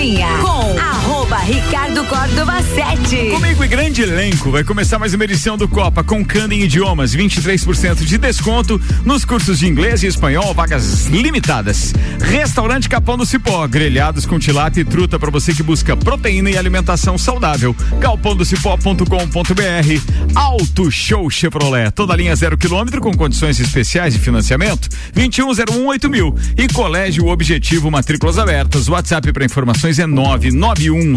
Pegadinha com Ricardo Córdova 7. Comigo e grande elenco vai começar mais uma edição do Copa com Cana em Idiomas, 23% de desconto nos cursos de inglês e espanhol, vagas limitadas. Restaurante Capão do Cipó, grelhados com tilápia e truta para você que busca proteína e alimentação saudável. galpondocipó.com.br. Alto Show Chevrolet, toda linha zero quilômetro com condições especiais de financiamento, 21018000 mil. E Colégio Objetivo Matrículas Abertas. WhatsApp para informações é 991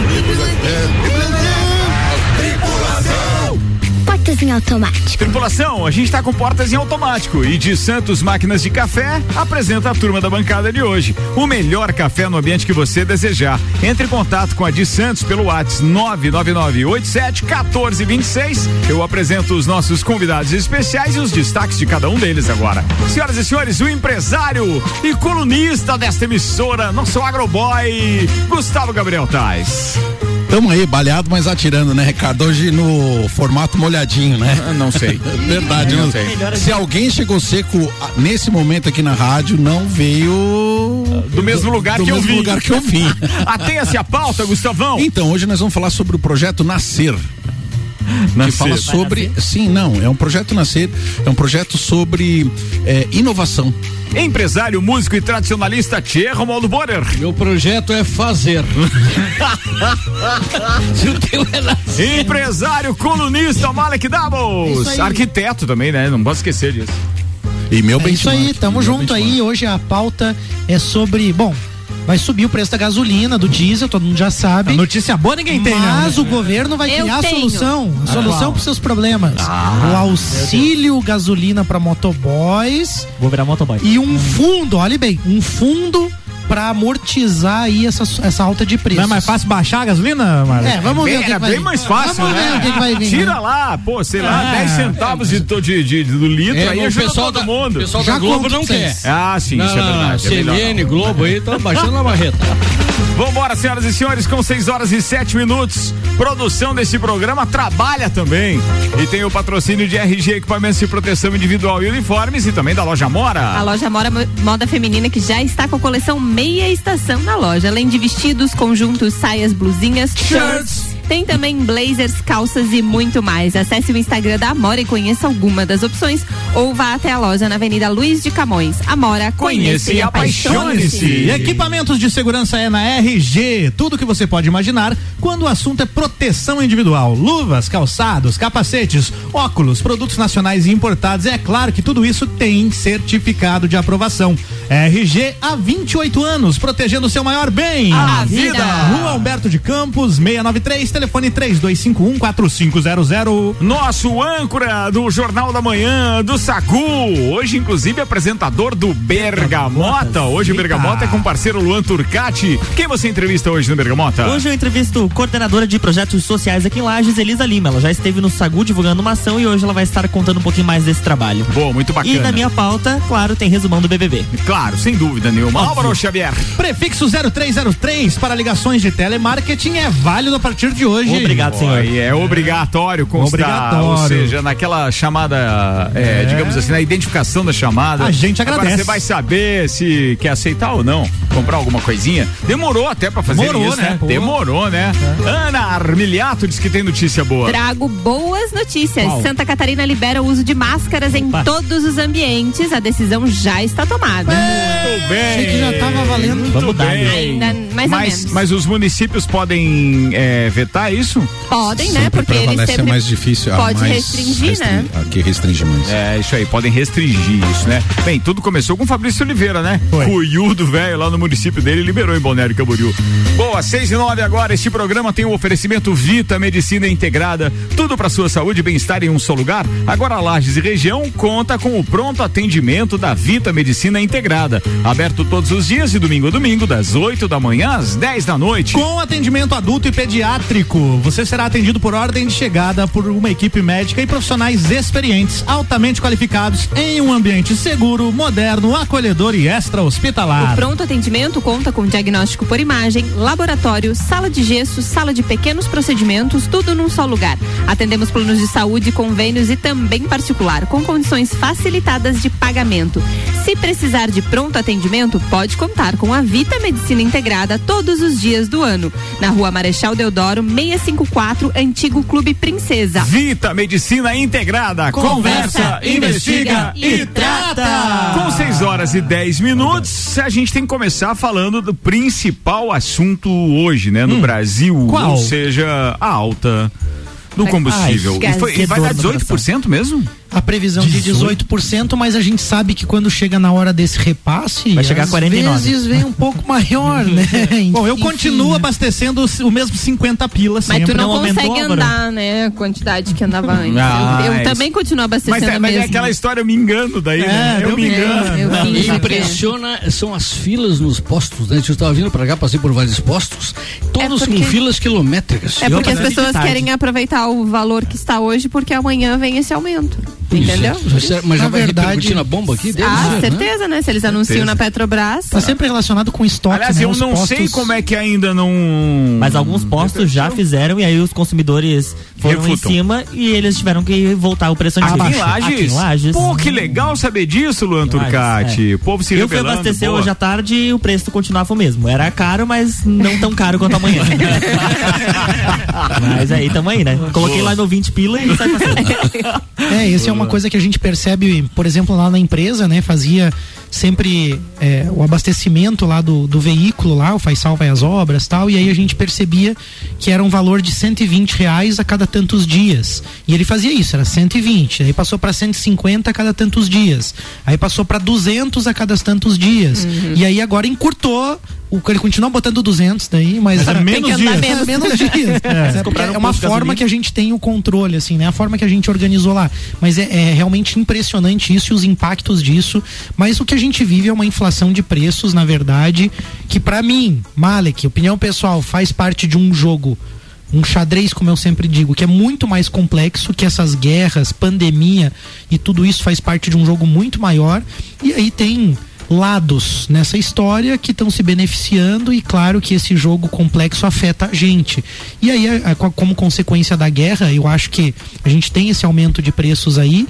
Portas em automático. Tripulação, a gente está com portas em automático e de Santos Máquinas de Café apresenta a turma da bancada de hoje. O melhor café no ambiente que você desejar. Entre em contato com a de Santos pelo WhatsApp 999871426. Eu apresento os nossos convidados especiais e os destaques de cada um deles agora. Senhoras e senhores, o empresário e colunista desta emissora, nosso agroboy, Gustavo Gabriel Tais. Tamo aí, baleado, mas atirando, né, Ricardo? Hoje no formato molhadinho, né? Não sei. Verdade, não, não sei. Se alguém chegou seco nesse momento aqui na rádio, não veio. Do mesmo lugar do que mesmo eu vim. lugar que eu vim. Atenha-se a pauta, Gustavão. Então, hoje nós vamos falar sobre o projeto Nascer. Nascer. Que fala sobre. Sim, não. É um projeto Nascer, é um projeto sobre é, inovação. Empresário, músico e tradicionalista Tchê Romualdo Borer. Meu projeto é fazer. é Empresário, colunista Malek Doubles. É Arquiteto também, né? Não posso esquecer disso. E meu é bem Isso aí, tamo junto aí. Hoje a pauta é sobre. Bom, vai subir o preço da gasolina, do diesel, todo mundo já sabe. A notícia boa ninguém tem, né? Mas o governo vai criar a solução, a solução para os seus problemas. Ah, o auxílio gasolina para motoboys. Vou virar motoboy. E um fundo, olhe bem, um fundo para amortizar aí essa, essa alta de preço. Não é mais fácil baixar a gasolina, Marcos? É, vamos ver. Bem, o que, é que bem mais fácil, vamos né? ver o que, que vai vir. Tira né? lá, pô, sei lá, é, 10 centavos é, de, de, de, do litro, é, aí ajuda pessoal todo da, mundo. O pessoal Já da Globo não quer. Ah, sim, não, isso é verdade. CNN, Globo aí, estão baixando a marreta. Vambora, senhoras e senhores, com 6 horas e 7 minutos. Produção desse programa trabalha também. E tem o patrocínio de RG Equipamentos de Proteção Individual e Uniformes e também da loja Mora. A loja Mora Moda Feminina que já está com a coleção Meia Estação na loja. Além de vestidos, conjuntos, saias, blusinhas, shirts tem também blazers, calças e muito mais. Acesse o Instagram da Amora e conheça alguma das opções ou vá até a loja na Avenida Luiz de Camões. Amora, conheça e apaixone-se. Equipamentos de segurança é na RG. Tudo que você pode imaginar quando o assunto é proteção individual. Luvas, calçados, capacetes, óculos, produtos nacionais e importados. É claro que tudo isso tem certificado de aprovação. RG há 28 anos, protegendo o seu maior bem. A, a vida. vida. Rua Alberto de Campos, 693 telefone 32514500. Nosso âncora do Jornal da Manhã, do Sagu, hoje inclusive apresentador do Bergamota. Hoje o Bergamota é com o parceiro Luan Turcati. Quem você entrevista hoje no Bergamota? Hoje eu entrevisto coordenadora de projetos sociais aqui em Lages, Elisa Lima. Ela já esteve no Sagu divulgando uma ação e hoje ela vai estar contando um pouquinho mais desse trabalho. Boa, muito bacana. E na minha pauta, claro, tem resumão do BBB. Claro, sem dúvida nenhuma. Álvaro Xavier. Prefixo 0303 para ligações de telemarketing é válido a partir de hoje. Obrigado, senhor. Oi, é obrigatório constar, obrigatório. ou seja, naquela chamada, é, é. digamos assim, na identificação da chamada. A gente agradece. Agora você vai saber se quer aceitar ou não, comprar alguma coisinha. Demorou até pra fazer Demorou, isso, né? né? Demorou, né? É. Ana Armiliato diz que tem notícia boa. Trago boas notícias. Qual? Santa Catarina libera o uso de máscaras Opa. em todos os ambientes. A decisão já está tomada. Muito bem. Achei que já estava valendo. Muito Vamos dar. Ainda, mais mas, ou menos. Mas os municípios podem é, vetar isso? Podem, né? Porque eles sempre mais difícil. Pode mais restringir, restring... né? Aqui restringe mais. É, isso aí, podem restringir isso, né? Bem, tudo começou com o Fabrício Oliveira, né? Foi. Cuiudo, velho, lá no município dele, liberou em Balneário Camboriú. Boa, seis e nove agora, este programa tem o um oferecimento Vita Medicina Integrada, tudo para sua saúde e bem-estar em um só lugar. Agora Lages e região conta com o pronto atendimento da Vita Medicina Integrada, aberto todos os dias de domingo a domingo, das 8 da manhã às 10 da noite. Com atendimento adulto e pediátrico você será atendido por ordem de chegada por uma equipe médica e profissionais experientes, altamente qualificados, em um ambiente seguro, moderno, acolhedor e extra-hospitalar. O pronto atendimento atendimento conta com diagnóstico por imagem, laboratório, sala de gesso, sala de pequenos procedimentos, tudo num só lugar. Atendemos planos de saúde, convênios e também particular, com condições facilitadas de pagamento. Se precisar de pronto atendimento, pode contar com a Vita Medicina Integrada todos os dias do ano. Na rua Marechal Deodoro, 654, Antigo Clube Princesa. Vita Medicina Integrada. Conversa, investiga e trata. Com 6 horas e 10 minutos, a gente tem que começar falando do principal assunto hoje, né, no Brasil. Qual? Ou seja, a alta do combustível. Ai, e, foi- e vai dar no 18% mesmo? A previsão de 18%, mas a gente sabe que quando chega na hora desse repasse, Vai chegar às 49. vezes vem um pouco maior, né? Bom, eu Enfim, continuo né? abastecendo o mesmo 50 pilas Mas tu não, aumentou consegue agora. andar, né? A quantidade que andava antes. Ah, eu eu é também continuo Mas, abastecendo é, mas é aquela história, eu me engano daí, né? Eu deu me engano. É, eu Me é. impressiona são as filas nos postos, né? Eu estava vindo para cá, passei por vários postos, todos É porque- com filas quilométricas. É Eu porque as pessoas querem aproveitar o valor que está hoje, porque amanhã vem esse aumento. Entendeu? Isso é- Mas já Na vai verdade- repercutir na bomba aqui deles, Ah, né? certeza, né? Se eles anunciam na Petrobras. Tá sempre relacionado com estoque, Aliás, né? eu Os não sei postos- como é que ainda não. Mas alguns postos já fizeram e aí os consumidores foram Refutam. em cima e eles tiveram que voltar o preço antigo. Aqui em Lages? Lages. Pô, que legal saber disso, Luan Turcati. O povo se Eu fui rebelando, abastecer boa. hoje à tarde e o preço continuava o mesmo. Era caro, mas não tão caro quanto amanhã. mas aí tamo aí, né? Coloquei lá no 20 pila e sai passando. É, isso é uma coisa que a gente percebe, por exemplo, lá na empresa, né? Fazia sempre é, o abastecimento lá do, do veículo lá, o Faisal vai às obras tal, e aí a gente percebia que era um valor de 120 reais a cada tantos dias. E ele fazia isso, era 120, aí passou para 150 a cada tantos dias, aí passou para 200 a cada tantos dias, e aí agora encurtou. O, ele continua botando 200 daí, mas, Mas é menos dias. menos, menos dias. É, porque compraram é um uma forma que a gente tem o controle, assim, né? A forma que a gente organizou lá. Mas é, é realmente impressionante isso e os impactos disso. Mas o que a gente vive é uma inflação de preços, na verdade, que pra mim, Malek, opinião pessoal, faz parte de um jogo. Um xadrez, como eu sempre digo, que é muito mais complexo que essas guerras, pandemia e tudo isso faz parte de um jogo muito maior. E aí tem lados nessa história que estão se beneficiando e claro que esse jogo complexo afeta a gente. E aí, como consequência da guerra, eu acho que a gente tem esse aumento de preços aí,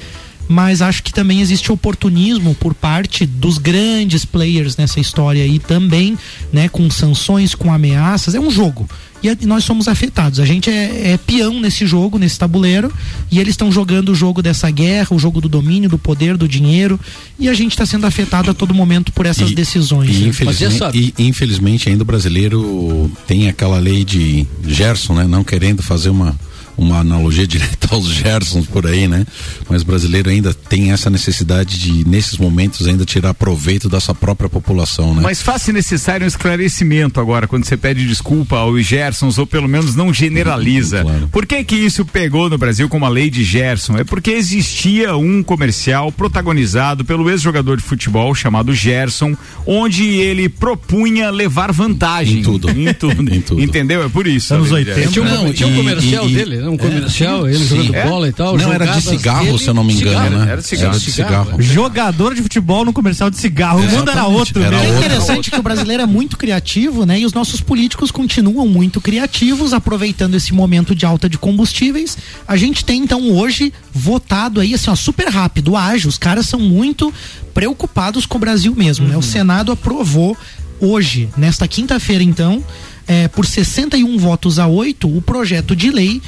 mas acho que também existe oportunismo por parte dos grandes players nessa história aí também, né, com sanções, com ameaças, é um jogo. E nós somos afetados. A gente é, é peão nesse jogo, nesse tabuleiro, e eles estão jogando o jogo dessa guerra, o jogo do domínio, do poder, do dinheiro, e a gente está sendo afetado a todo momento por essas E- decisões. E né? infelizmente, e, infelizmente ainda o brasileiro tem aquela lei de Gerson, né? Não querendo fazer uma, uma analogia direta aos Gersons por aí, né? Mas o brasileiro ainda tem essa necessidade de, nesses momentos, ainda tirar proveito da sua própria população, né? Mas faz-se necessário um esclarecimento agora, quando você pede desculpa aos Gersons, ou pelo menos não generaliza. Por que que isso pegou no Brasil como a lei de Gerson? É porque existia um comercial protagonizado pelo ex-jogador de futebol chamado Gerson, onde ele propunha levar vantagem. Em tudo. Em tudo. Entendeu? É por isso. Anos a lei de 80. Gerson. Não, tinha um comercial dele, né? Um comercial, ele jogando bola e tal, Não, era de cigarro, dele, se eu não me engano, cigarro. né? Era de cigarro. de cigarro. Jogador de futebol no comercial de cigarro. O mundo era outro, É né? interessante que o brasileiro é muito criativo, né? E os nossos políticos continuam muito criativos, aproveitando esse momento de alta de combustíveis. A gente tem então hoje votado aí assim, ó, super rápido, ágil. Os caras são muito preocupados com o Brasil mesmo, né? O Senado aprovou hoje, nesta quinta-feira então, é, por 61 votos a 8, o projeto de lei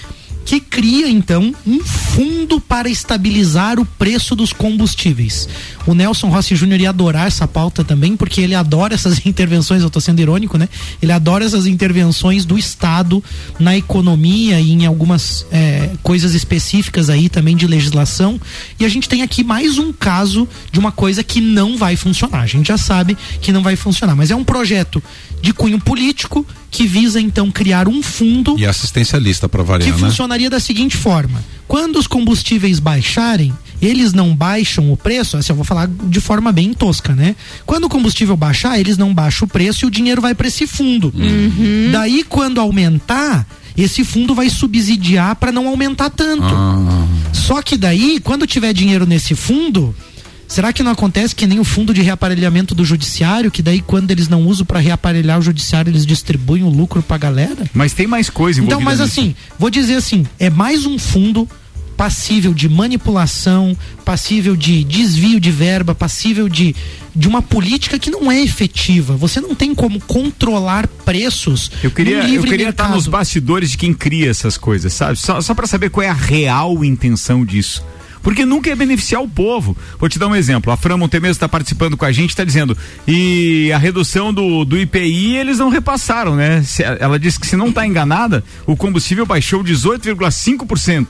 que cria então um fundo para estabilizar o preço dos combustíveis. O Nelson Rossi Júnior ia adorar essa pauta também, porque ele adora essas intervenções, eu tô sendo irônico, né? Ele adora essas intervenções do Estado na economia e em algumas é, coisas específicas aí também de legislação. E a gente tem aqui mais um caso de uma coisa que não vai funcionar. A gente já sabe que não vai funcionar, mas é um projeto de cunho político que visa então criar um fundo E assistencialista para que variar, né? Funcionaria da seguinte forma: quando os combustíveis baixarem, eles não baixam o preço, assim, eu vou falar de forma bem tosca, né? Quando o combustível baixar, eles não baixam o preço e o dinheiro vai para esse fundo. Daí, quando aumentar, esse fundo vai subsidiar para não aumentar tanto. Ah. Só que daí, quando tiver dinheiro nesse fundo, Será que não acontece que nem o fundo de reaparelhamento do judiciário, que daí quando eles não usam para reaparelhar o judiciário, eles distribuem o lucro pra galera? Mas tem mais coisa Então, mas nisso. assim, vou dizer assim, é mais um fundo passível de manipulação, passível de desvio de verba, passível de, de uma política que não é efetiva. Você não tem como controlar preços. Eu queria, eu queria estar mercado. nos bastidores de quem cria essas coisas, sabe? Só, só para saber qual é a real intenção disso. Porque nunca é beneficiar o povo. Vou te dar um exemplo. A Fran Montemeso está participando com a gente, está dizendo. E a redução do, do IPI eles não repassaram, né? Se- ela disse que se não está enganada, o combustível baixou 18,5%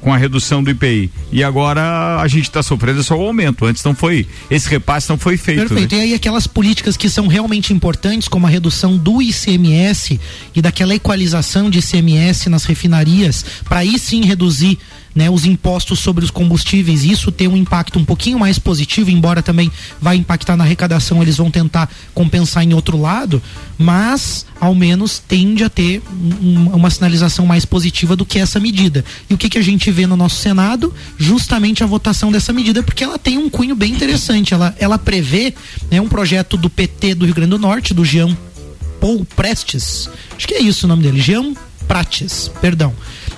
com a redução do IPI. E agora a gente está sofrendo só o aumento. Antes não foi. Esse repasse não foi feito. Perfeito. né? E aí aquelas políticas que são realmente importantes, como a redução do ICMS e daquela equalização de ICMS nas refinarias, para aí sim reduzir né, os impostos sobre os combustíveis, isso tem um impacto um pouquinho mais positivo, embora também vai impactar na arrecadação, eles vão tentar compensar em outro lado, mas ao menos tende a ter um- uma sinalização mais positiva do que essa medida. E o que, que a gente vê no nosso Senado? Justamente a votação dessa medida, porque ela tem um cunho bem interessante. Ela, ela prevê né, um projeto do PT do Rio Grande do Norte, do Jean Paul Prestes, acho que é isso o nome dele, Jean Prates, perdão.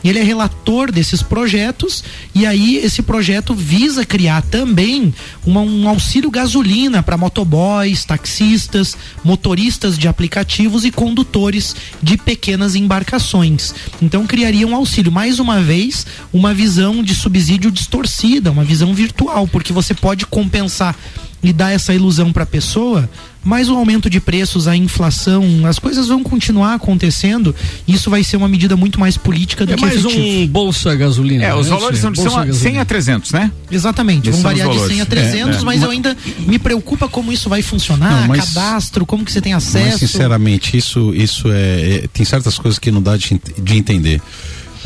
Ele é relator desses projetos e aí esse projeto visa criar também uma- um auxílio gasolina para motoboys, taxistas, motoristas de aplicativos e condutores de pequenas embarcações. Então criaria um auxílio, mais uma vez, uma visão de subsídio distorcida, uma visão virtual, porque você pode compensar e dar essa ilusão para a pessoa, mas o aumento de preços, a inflação, as coisas vão continuar acontecendo. E isso vai ser uma medida muito mais política do É que mais efetiva. um bolsa gasolina. É, os né, valores são de são a- 100 gasolina. a 300, né? Exatamente, Esses vão variar de valores. 100 a 300, É, é. mas eu ainda me preocupa como isso vai funcionar, Não, mas- cadastro, como que você tem Mas acesso. sinceramente, isso, isso é, é- Tem certas coisas que não dá de, de entender.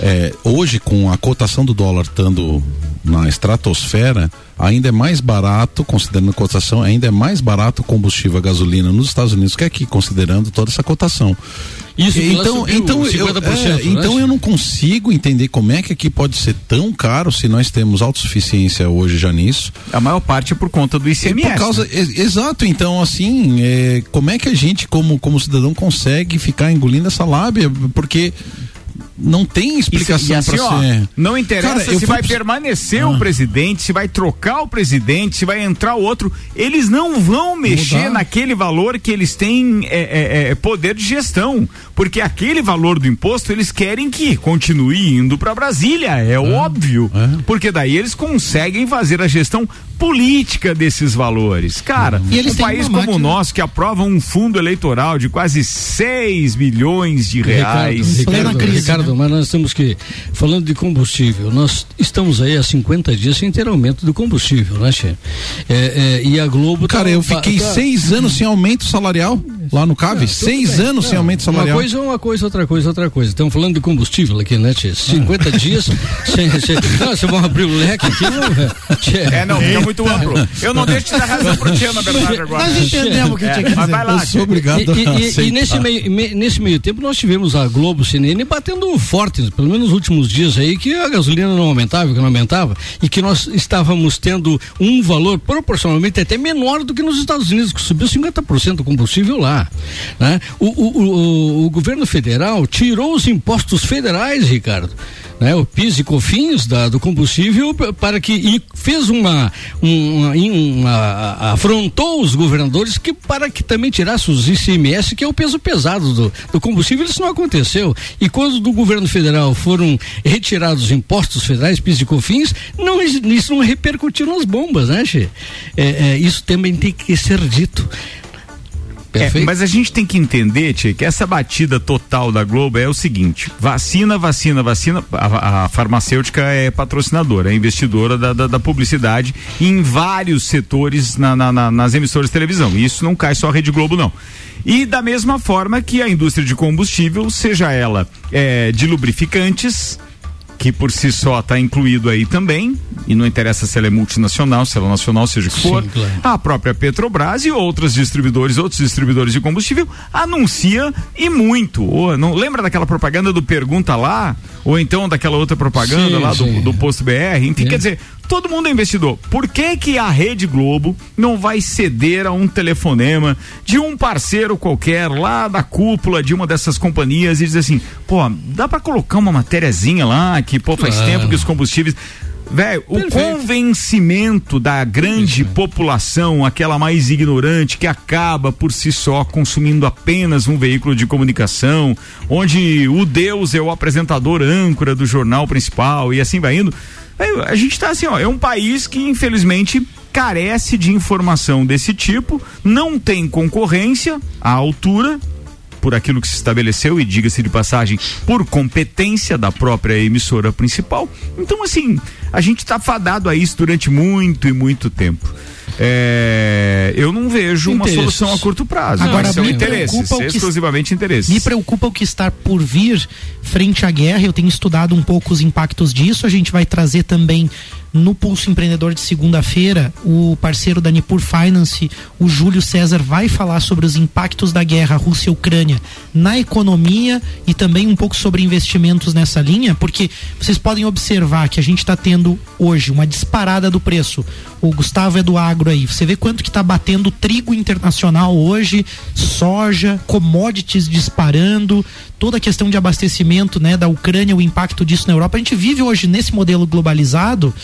É, hoje, com a cotação do dólar estando na estratosfera, ainda é mais barato, considerando a cotação, ainda é mais barato o combustível a gasolina nos Estados Unidos que aqui, considerando toda essa cotação. Isso então, subiu então, eu, 50%, é, né? então eu não consigo entender como é que aqui pode ser tão caro se nós temos autossuficiência hoje já nisso. A maior parte é por conta do ICMS. Por causa, né? ex- exato, então assim, é, como é que a gente como, como cidadão consegue ficar engolindo essa lábia? Porque não tem explicação assim, pra ó, ser. Não interessa Cara, se vai permanecer Ah. o presidente, se vai trocar o presidente, se vai entrar outro. Eles não vão mexer Mudar. naquele valor que eles têm é, é, é, poder de gestão. Porque aquele valor do imposto eles querem que continue indo para Brasília. É óbvio. Porque daí eles conseguem fazer a gestão política desses valores. Cara, E eles um país como o nosso que aprova um fundo eleitoral de quase 6 bilhões de reais. Ricardo, Plena Ricardo, crise, Ricardo, mas nós temos que, falando de combustível, nós estamos aí há 50 dias sem ter aumento do combustível, né, Che? É, é, e a Globo. Cara, tá- eu fiquei tá- seis anos sem aumento salarial lá no CAV. Tudo seis bem. anos sem Não, aumento salarial. Uma coisa é uma coisa, outra coisa, outra coisa. Estamos falando de combustível aqui, né, Tchê? 50 dias sem, sem. Não, vocês vão abrir o leque aqui, não, Tchê. É, não, fica muito amplo. Eu não deixo de dar razão pro Tia, na verdade, agora. Nós entendemos o que É, tinha que mas dizer. vai lá, eu sou obrigado E, e- a e- nesse, meio, me- nesse meio tempo nós tivemos a Globo CNN batendo forte, pelo menos nos últimos dias aí, que a gasolina não aumentava, que não aumentava, e que nós estávamos tendo um valor proporcionalmente até menor do que nos Estados Unidos, que subiu 50% o combustível lá. Né? O, o- o- o governo federal tirou os impostos federais, Ricardo. Né, o PIS e COFINS da, do combustível para que e fez uma, uma, uma- afrontou os governadores que para que também tirasse os ICMS que é o peso pesado do, do combustível isso não aconteceu e quando do governo federal foram retirados os impostos federais PIS e COFINS não isso não repercutiu nas bombas né Che? É, é, isso também tem que ser dito É, Perfeito? mas a gente tem que entender, Tia, que essa batida total da Globo é o seguinte: vacina, vacina, vacina. A, a farmacêutica é patrocinadora, é investidora da, da, da publicidade em vários setores na- na- na- nas emissoras de televisão. E isso não cai só a Rede Globo, não. E da mesma forma que a indústria de combustível, seja ela é, de lubrificantes, que por si só está incluído aí também, e não interessa se ela é multinacional, se ela é nacional, seja o que Sim, for, claro. a própria Petrobras e outros distribuidores, outros distribuidores de combustível anuncia e muito. Ô, não lembra daquela propaganda do pergunta lá? Ou então daquela outra propaganda Sim, lá do, sim. do posto BR, enfim, É. quer dizer, todo mundo é investidor. Por que que a Rede Globo não vai ceder a um telefonema de um parceiro qualquer lá da cúpula de uma dessas companhias e dizer assim, pô, dá pra colocar uma matériazinha lá que, pô, faz Claro. tempo que os combustíveis Velho, o convencimento da grande população, aquela mais ignorante, que acaba por si só consumindo apenas um veículo de comunicação, onde o Deus é o apresentador âncora do jornal principal e assim vai indo. Velho, a gente tá assim, ó, é um país que infelizmente carece de informação desse tipo, não tem concorrência à altura por aquilo que se estabeleceu e diga-se de passagem por competência da própria emissora principal. Então assim, a gente está fadado a isso durante muito e muito tempo. É, eu não vejo uma solução a curto prazo. Agora, mas são me interesses, que- exclusivamente interesses. Me preocupa o que está por vir frente à guerra. Eu tenho estudado um pouco os impactos disso. A gente vai trazer também no Pulso Empreendedor de segunda-feira o parceiro da Nipur Finance, o Júlio César, vai falar sobre os impactos da guerra Rússia-Ucrânia na economia e também um pouco sobre investimentos nessa linha, porque vocês podem observar que a gente está tendo hoje uma disparada do preço. O Gustavo é do agro aí. Você vê quanto que está batendo trigo internacional hoje, soja, commodities disparando, toda a questão de abastecimento, né, da Ucrânia, o impacto disso na Europa. A gente vive hoje nesse modelo globalizado,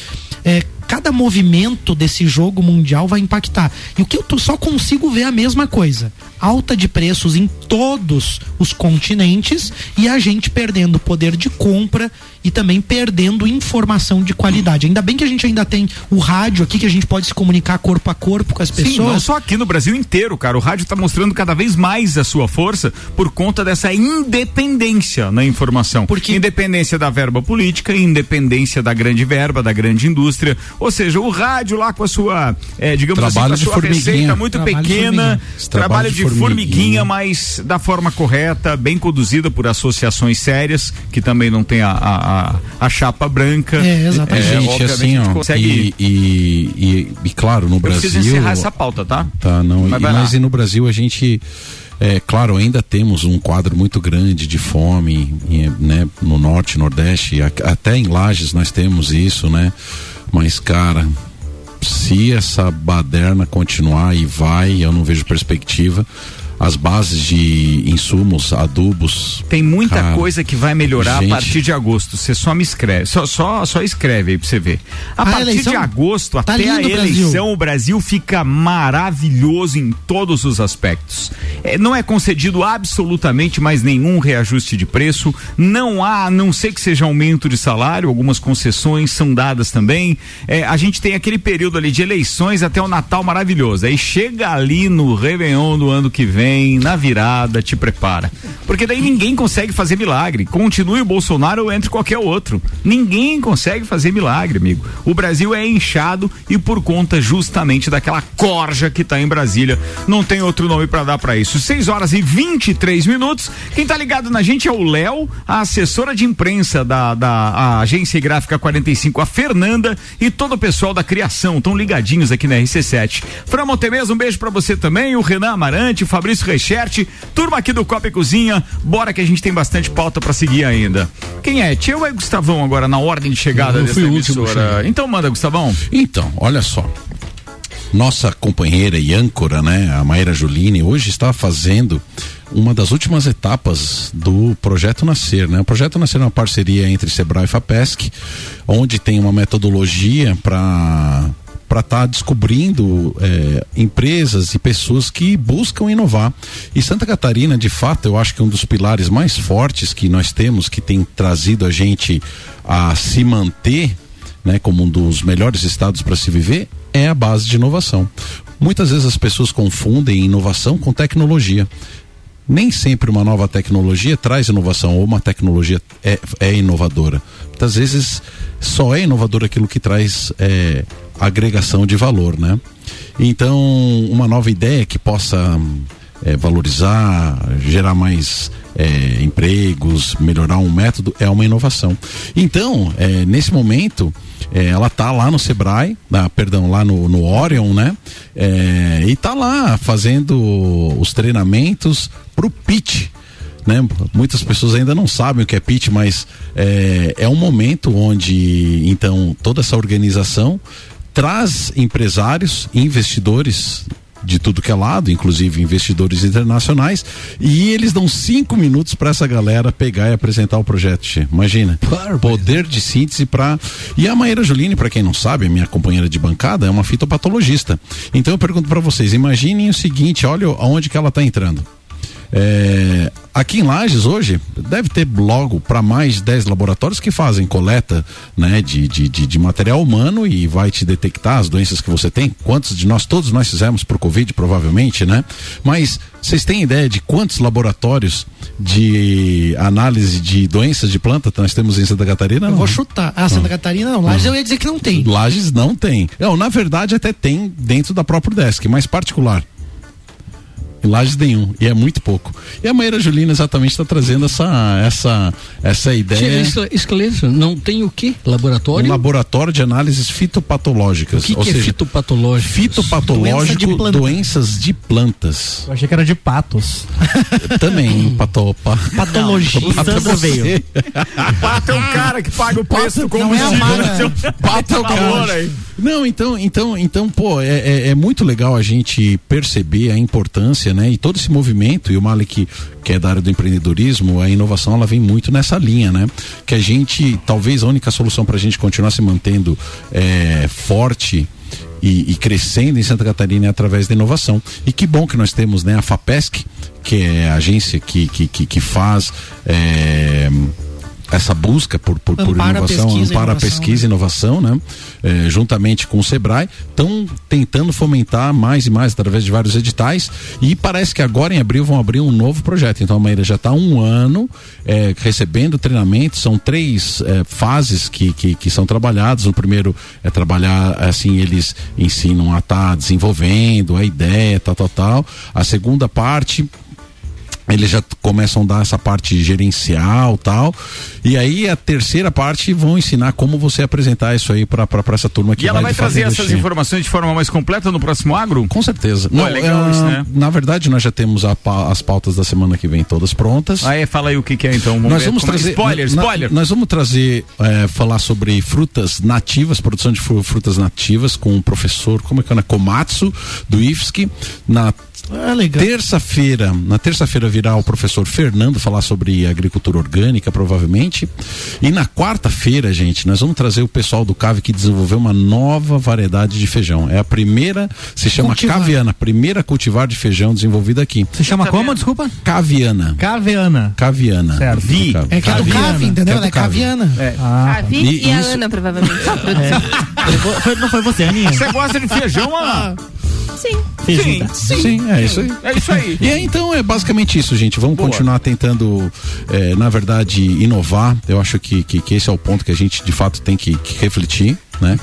é, cada movimento desse jogo mundial vai impactar. E o que eu tô- só consigo ver é a mesma coisa: alta de preços em todos os continentes e a gente perdendo poder de compra e também perdendo informação de qualidade. Ainda bem que a gente ainda tem o rádio aqui que a gente pode se comunicar corpo a corpo com as Sim, pessoas. não só aqui no Brasil inteiro, cara. O rádio está mostrando cada vez mais a sua força por conta dessa independência na informação. Porque- Independência da verba política, independência da grande verba, da grande indústria. Ou seja, o rádio lá com a sua, eh, digamos Trabalho assim, de com a sua receita muito Trabalho de pequena, trabalho, trabalho de, de formiguinha, formiguinha. mas da forma correta, bem conduzida por associações sérias, que também não tem a, a, a, a chapa branca. É, exatamente. Eh, gente, assim, a gente ó, consegue. e, e, e, e claro, no Eu preciso Brasil. encerrar essa pauta, tá? Tá, não. Mas e- mas e no Brasil a gente, é claro, ainda temos um quadro muito grande de fome, né, no norte, nordeste, até em Lages nós temos isso, né? Mas cara, se essa baderna continuar e vai, eu não vejo perspectiva. As bases de insumos, adubos. Tem muita cara, coisa que vai melhorar gente. a partir de agosto. Você só me escreve, só, só, só escreve aí pra você ver. A, A partir eleição? de agosto Tá até a lindo Brasil. eleição, o Brasil fica maravilhoso em todos os aspectos. É, não é concedido absolutamente mais nenhum reajuste de preço. Não há, a não sei que seja aumento de salário, algumas concessões são dadas também. É, a gente tem aquele período ali de eleições até o Natal maravilhoso. Aí chega ali no Réveillon do ano que vem, na virada, te prepara. Porque daí ninguém consegue fazer milagre. Continue o Bolsonaro ou entre qualquer outro. Ninguém consegue fazer milagre, amigo. O Brasil é inchado e por conta justamente daquela corja que tá em Brasília. Não tem outro nome para dar para isso. 6 horas e 23 minutos. Quem tá ligado na gente é o Léo, a assessora de imprensa da, da agência gráfica 45, a Fernanda e todo o pessoal da criação. Estão ligadinhos aqui na RC7. Fran Montemez, um beijo para você também. O Renan Amarante, o Fabrício Recherte, turma aqui do Copa e Cozinha. Bora que a gente tem bastante pauta para seguir ainda. Quem é? Tia ou é Gustavão agora na ordem de chegada Eu dessa fui o último a emissora? chegar. Então manda, Gustavão. Então, olha só. Nossa companheira e âncora, né, a Maíra Juline, hoje está fazendo uma das últimas etapas do Projeto Nascer, né? O Projeto Nascer é uma parceria entre Sebrae e Fapesc, onde tem uma metodologia para para estar descobrindo eh, empresas e pessoas que buscam inovar. E Santa Catarina, de fato, eu acho que é um dos pilares mais fortes que nós temos, que tem trazido a gente a se manter né, como um dos melhores estados para se viver, é a base de inovação. Muitas vezes as pessoas confundem inovação com tecnologia. Nem sempre uma nova tecnologia traz inovação ou uma tecnologia é, é inovadora. Muitas vezes só é inovador aquilo que traz é, agregação de valor, né? Então, uma nova ideia que possa é, valorizar, gerar mais é, empregos, melhorar um método, é uma inovação. Então, é, nesse momento, ela tá lá no Sebrae, na, perdão, lá no, no Orion, né? E tá lá fazendo os treinamentos pro pitch né? Muitas pessoas ainda não sabem o que é pitch, mas é, é um momento onde então toda essa organização traz empresários, investidores de tudo que é lado, inclusive investidores internacionais, e eles dão cinco minutos para essa galera pegar e apresentar o projeto. Che. Imagina, poder de síntese para e a Maíra Juline, para quem não sabe, minha companheira de bancada é uma fitopatologista. Então eu pergunto para vocês, imaginem o seguinte, olha aonde que ela está entrando. É, aqui em Lages hoje deve ter logo para mais de 10 laboratórios que fazem coleta né, de, de, de, de, material humano e vai te detectar as doenças que você tem. Quantos de nós, todos nós fizemos pro Covid, provavelmente, né? Mas vocês têm ideia de quantos laboratórios de análise de doenças de planta nós temos em Santa Catarina? Eu não. vou chutar. Ah, Santa Catarina não. Lages eu ia dizer que não tem. Lages não tem. Não, na verdade até tem dentro da própria desk, mas particular. Em Lages nenhum, e é muito pouco. E a Maíra Julina exatamente está trazendo essa, essa, essa ideia. Esclareça, não tem o que? Laboratório? Um laboratório de análises fitopatológicas. O que, ou que é seja, fitopatológico? Fitopatológico, Doença de doenças de plantas. Eu achei que era de patos. Também, patopa. Patologia. O Sandro veio. Pato é o cara que paga o preço do Não é a combustível. Mara. Pato é o Valor cara. aí. Não, então, então, então, pô, é, é, é muito legal a gente perceber a importância, né? E todo esse movimento, e o Malik, que é da área do empreendedorismo, a inovação, ela vem muito nessa linha, né? Que a gente, talvez a única solução para a gente continuar se mantendo é, forte e, e crescendo em Santa Catarina é através da inovação. E que bom que nós temos, né? A FAPESC, que é a agência que, que, que, que faz. é, essa busca por, por, por inovação, pesquisa ampara a inovação, pesquisa e inovação, né? É, juntamente com o Sebrae, estão tentando fomentar mais e mais através de vários editais e parece que agora em abril vão abrir um novo projeto. Então a Maíra já está um ano é, recebendo treinamento, são três é, fases que, que, que são trabalhadas. O primeiro é trabalhar, assim, eles ensinam a estar desenvolvendo a ideia, tal, tal, tal. A segunda parte eles já começam a dar essa parte gerencial tal e aí a terceira parte vão ensinar como você apresentar isso aí para essa turma que E ela vai trazer essas investir. informações de forma mais completa no próximo agro? com certeza Pô, é legal isso, né? na verdade nós já temos a as pautas da semana que vem todas prontas Ah, é, fala aí o que, que é então. Vamos nós ver. vamos Como trazer Spoiler, na- spoiler. nós vamos trazer é, falar sobre frutas nativas produção de fru- frutas nativas com o professor como é que é né? Komatsu do IFSC na Ah, legal. Terça-feira, na terça-feira virá o professor Fernando falar sobre agricultura orgânica, provavelmente. E na quarta-feira, gente, nós vamos trazer o pessoal do Cave que desenvolveu uma nova variedade de feijão. É a primeira, se chama Cultivar. caviana, primeira cultivar de feijão desenvolvida aqui. Se chama como, desculpa? Caviana. Caveana. Caviana. Certo. Vi. É que é do Caviana. Cave, entendeu? É é caviana. Ah, A Vi E e, a isso- Ana, provavelmente. Foi- foi- não foi você, Aninha? Você gosta de feijão, Ana? Sim. Feijão. Sim, é isso aí. É isso aí. E aí, então é basicamente isso, gente. Vamos Boa. continuar tentando, eh, na verdade, inovar. Eu acho que, que, que esse é o ponto que a gente de fato tem que, que refletir, né?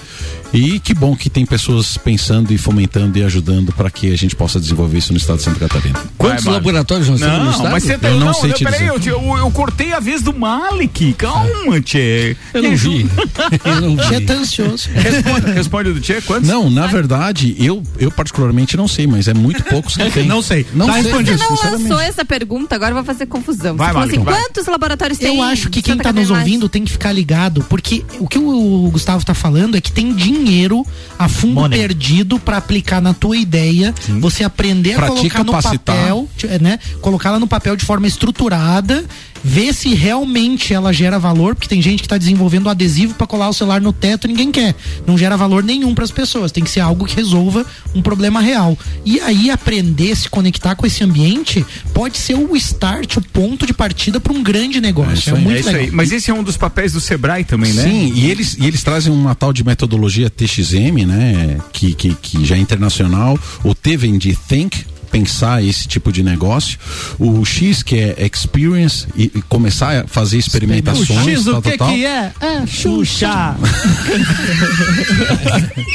E que bom que tem pessoas pensando e fomentando e ajudando para que a gente possa desenvolver isso no estado de Santa Catarina. Quantos Vai, laboratórios nós temos no Não, estado? mas você tá, Eu não não, sei não, te peraí, eu, eu, eu cortei a vez do Malik. Calma, Tchê. Eu não vi. Eu não vi. tá ansioso. Responde, responde do Tchê, quantos? Não, na verdade, eu, eu particularmente não sei, mas é muito poucos que tem. Não sei. Não Tá sei. Você não lançou essa pergunta, agora vai fazer confusão. Vai, assim, Malik, vai. quantos laboratórios tem? Eu acho que em quem Santa tá nos ouvindo tem que ficar ligado, porque o que o Gustavo tá falando é que tem dinheiro a fundo Money. perdido pra aplicar na tua ideia, você aprender a te colocar no capacitar. papel, né? Colocá-la no papel de forma estruturada, ver se realmente ela gera valor, porque tem gente que tá desenvolvendo adesivo pra colar o celular no teto e ninguém quer. Não gera valor nenhum pras pessoas, tem que ser algo que resolva um problema real. E aí aprender, se conectar com esse ambiente, pode ser o start, o ponto de partida pra um grande negócio. isso É, aí. muito é isso legal. aí. Mas esse é um dos papéis do Sebrae também, né? Sim, e eles, e eles trazem uma tal de metodologia TXM, né? Que, que, que já é internacional. O T vem de Think, pensar esse tipo de negócio. O X, que é Experience, e, e começar a fazer experimentações. O X, tal, o que tal, tal. que é? É, Xuxa.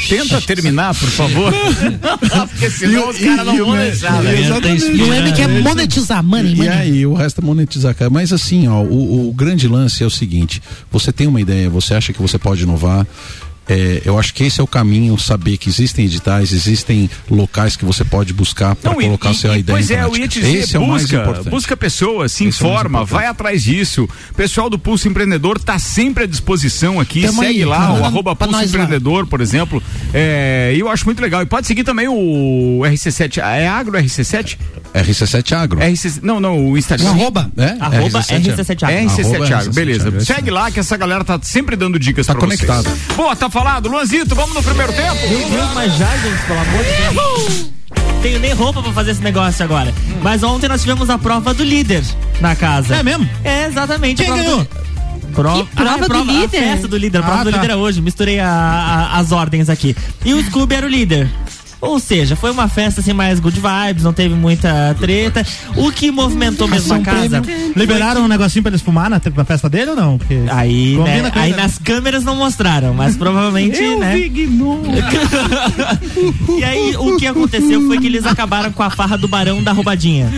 Tenta terminar, por favor. Porque senão os caras não vão deixar, né? E o M quer monetizar, money, E money. aí, o resto é monetizar. cara. Mas assim, ó, o, o grande lance é o seguinte: você tem uma ideia, você acha que você pode inovar. É, eu acho que esse é o caminho, saber que existem editais, existem locais que você pode buscar para Não, e- colocar e- sua e- ideia Pois em é, eu prática. ia te dizer, esse é o mais busca, importante. busca pessoas, se Esse é o informa, importante. vai atrás disso. Pessoal do Pulso Empreendedor tá sempre à disposição aqui, Tamo segue aí, lá, manda o arroba pra Pulso lá. Empreendedor, por exemplo. É, e eu acho muito legal. E pode seguir também o RC7, é Agro RC7? RC7 Agro. RC, não, não, o Instagram. Arroba. É? Arroba RC7 RC7 Agro. RC7 Arroba Agro, beleza. RC7 Agro. Segue lá que essa galera tá sempre dando dicas Tá pra conectado. vocês. Boa, tá falado. Luanzito, vamos no primeiro tempo? Meu Deus, mas já, gente, pelo amor de Deus. Tenho nem roupa pra fazer esse negócio agora. Mas ontem nós tivemos a prova do líder na casa. É mesmo? É, exatamente. Quem a prova ganhou? Do... Pro... Que prova ah, do a líder? festa do líder. A prova Ah, do tá. líder é hoje. Misturei a- a- as ordens aqui. E o Scooby era o líder. Ou seja, foi uma festa assim mais good vibes, não teve muita treta. O que movimentou mesmo a casa. Liberaram um negocinho pra ele fumar na, na festa dele ou não? Porque Aí, né, aí nas câmeras não mostraram, mas provavelmente, né? e aí o que aconteceu foi que eles acabaram com a farra do barão da roubadinha.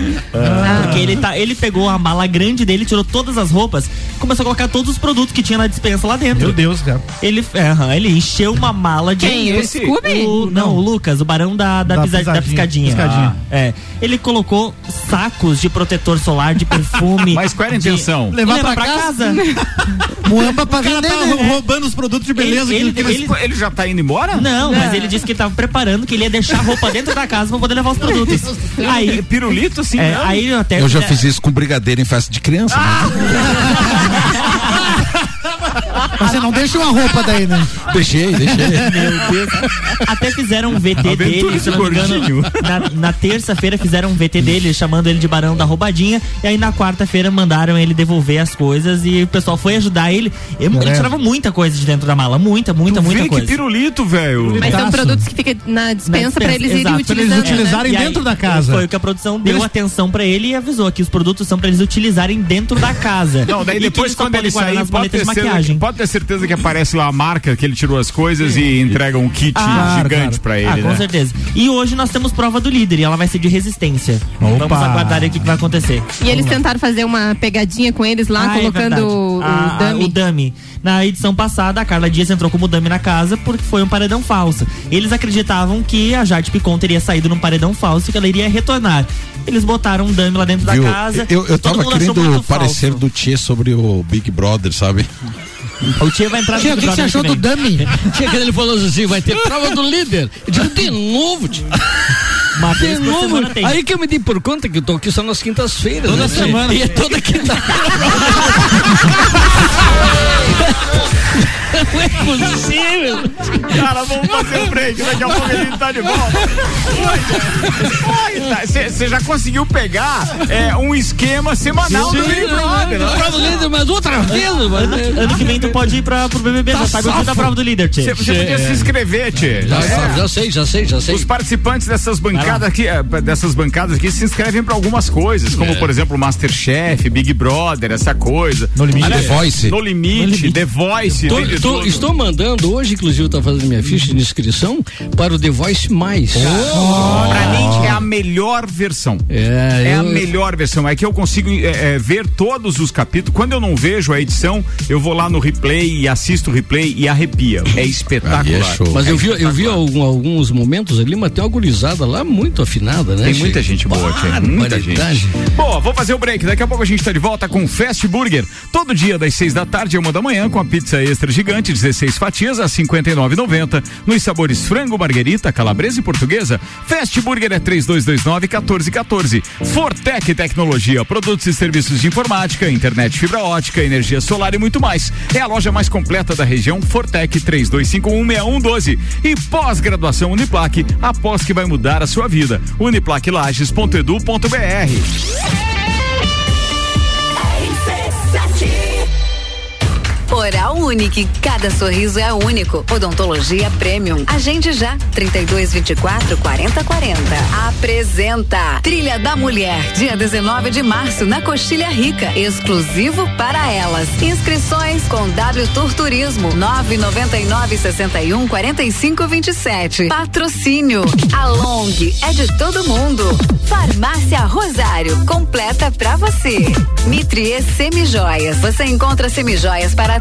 Porque ele, tá, ele pegou a mala grande dele, tirou todas as roupas, começou a colocar todos os produtos que tinha na dispensa lá dentro. Meu Deus, cara. Ele, é, ele encheu uma mala de. Quem? O Scooby? O, não, o Lucas, o barão da, da, Da pisa- da pisadinha. piscadinha. Piscadinha. Ah, é. Ele colocou sacos de protetor solar, de perfume. Mas qual era a de- intenção? Levar Levar pra pra casa. Muamba pra vender, tá né? rou- roubando os produtos de beleza Ele- que ele- ele, ele- Ele já tá indo embora? Não, mas ele disse que tava preparando, que ele ia deixar a roupa dentro da casa pra poder levar os produtos. Aí, Pirulito, assim, é, aí eu até. Eu já fiz isso com brigadeiro em festa de criança. né? Mas você não deixa uma roupa daí, né? Deixei, deixei. Meu Deus. Até fizeram um VT Aventura dele, de se não me engano. Na, na terça-feira fizeram um VT dele, chamando ele de Barão da Roubadinha. E aí na quarta-feira mandaram ele devolver as coisas e o pessoal foi ajudar ele. Ele, ele tirava muita coisa de dentro da mala. Muita, muita, Tu muita vê coisa. que pirulito, velho. Mas são produtos que ficam na dispensa Na pra eles irem exato, pra eles utilizando. né? utilizarem aí, dentro da casa. Foi o que a produção deu Eles- atenção pra ele e avisou que os produtos são pra eles utilizarem dentro da casa. Não, daí E depois quando podem ele sair, pode ter, de certeza, maquiagem. pode ter certeza que aparece lá a marca que ele tirou as coisas e entrega um kit Ah, gigante claro. pra ele, ah, com né? certeza. E hoje nós temos prova do líder e ela vai ser de resistência. Opa. Vamos aguardar aí o que, que vai acontecer. E eles tentaram fazer uma pegadinha com eles lá, Ah, é colocando verdade. o, Ah, ah, dummy. o dummy. Na edição passada, a Carla Dias entrou como dummy na casa porque foi um paredão falso. Eles acreditavam que a Jade Picon teria saído num paredão falso e que ela iria retornar. Eles botaram um dummy lá dentro Viu? da casa. Eu, eu tava querendo parecer falso. do Tchê sobre o Big Brother, sabe? O Tia vai entrar no Tia, o que, que você achou do que vem. dummy? Tinha que ele falou assim, vai ter prova do líder. Eu digo, de novo, tio. Uma De novo. Aí que eu me dei por conta que eu tô aqui só nas quintas-feiras. Toda né? semana. E é toda quinta-feira. Não é possível. Cara, vamos fazer um break, daqui a pouco a gente tá de volta. Você já conseguiu pegar é, um esquema semanal do Big Brother, né? Prova do líder, mas outra vez. mas- Ano que vem tu pode ir pra, pro BBB, já sabe o dia da prova do líder, Tia. Você podia se inscrever, Tchê. Já, É. já sei, já sei, já sei. Os participantes dessas bancadas aqui, eh, dessas bancadas aqui se inscrevem para algumas coisas, como por exemplo Masterchef, Big Brother, essa coisa. No limite. Aliás, The Voice. No limite, The Voice. Tô- tô- tudo. estou mandando hoje, inclusive, eu tô fazendo minha ficha de inscrição para o The Voice Mais. Pra mim é a melhor versão. É, É a eu- melhor versão. É que eu consigo é, é, ver todos os capítulos. Quando eu não vejo a edição, eu vou lá no replay e assisto o replay e arrepia. É espetacular. É show. Mas eu vi, eu vi algum- alguns momentos ali, mas tem uma gurizada lá muito afinada, né? Tem Chico? muita gente boa, Tia. Muita gente. Barbaridade. Boa, vou fazer o break. Daqui a pouco a gente tá de volta com Fast Burger. Todo dia das seis da tarde e uma da manhã com a pizza extra gigante, 16 fatias a 59,90. Nos sabores frango, marguerita, calabresa e portuguesa. Fast Burger é 3229-1414. Fortec Tecnologia, produtos e serviços de informática, internet fibra ótica, energia solar e muito mais. É a loja mais completa da região Fortec 32516112. E pós-graduação Uniplaque, após que vai mudar a sua vida. uniplaquelages.edu.br. Oral Unique, cada sorriso é único. Odontologia Premium. Agende já, 32 24 40 40. Apresenta Trilha da Mulher, dia 19 de março, na Coxilha Rica, exclusivo para elas. Inscrições com W Tour Turismo, 999 61 45 27. Patrocínio, a Long é de todo mundo. Farmácia Rosário, completa pra você. Mitrie Semijoias, você encontra semijoias para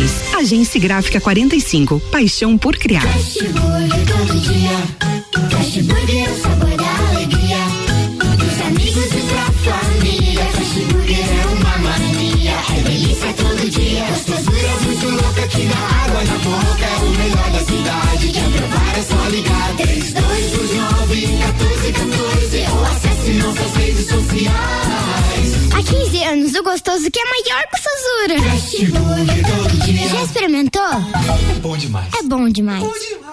36. Agência Gráfica 45. Paixão por criar. Todo dia. É o sabor da alegria. Amigos e família. É uma mania. É todo dia. Muito louca água boca. É o melhor da cidade. Quer provar é só ligar. 3229 1414 ou acesse nossas redes sociais. Há 15 anos, o gostoso que é maior que o Sazura. Já experimentou? É bom demais. É bom demais.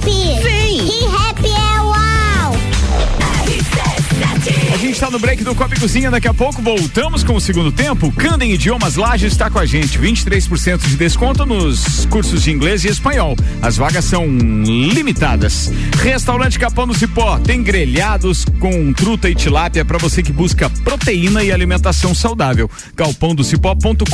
Vem. ReHap é está no break do Copa Cozinha, daqui a pouco voltamos com o segundo tempo. Candem Idiomas Lages está com a gente, 23% de desconto nos cursos de inglês e espanhol. As vagas são limitadas. Restaurante Capão do Cipó tem grelhados com truta e tilápia para você que busca proteína e alimentação saudável. galpãodocipó.com.br.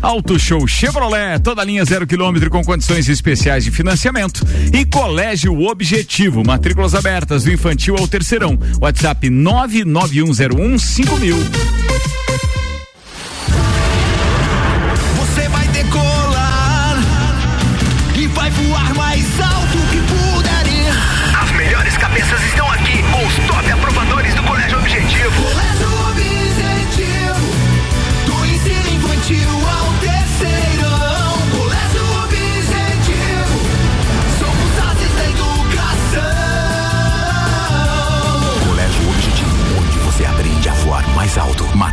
Auto Show Chevrolet, toda linha zero quilômetro com condições especiais de financiamento. E Colégio Objetivo, matrículas abertas do infantil ao terceirão. WhatsApp 99101 5000.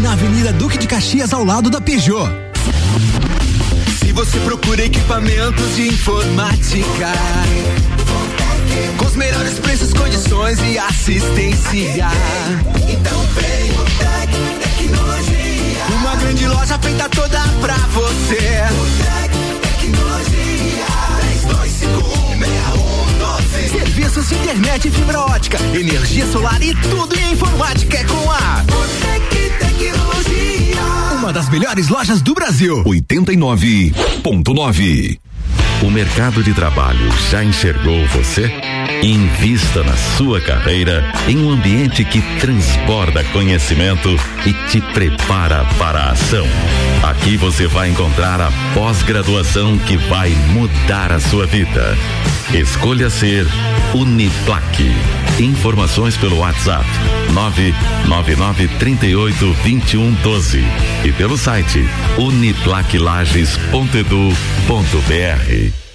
Na Avenida Duque de Caxias, ao lado da Peugeot. Se você procura equipamentos de informática com os melhores preços, condições e assistência, então vem o Tec Tecnologia. Uma grande loja feita toda Serviços de internet e fibra ótica, energia solar e tudo em informática é com a Botec Tecnologia. Uma das melhores lojas do Brasil. 89.9. O mercado de trabalho já enxergou você? Invista na sua carreira em um ambiente que transborda conhecimento e te prepara para a ação. Aqui você vai encontrar a pós-graduação que vai mudar a sua vida. Escolha ser Uniplaque. Informações pelo WhatsApp 999 38 21 12 e pelo site uniplaquilages.edu.br.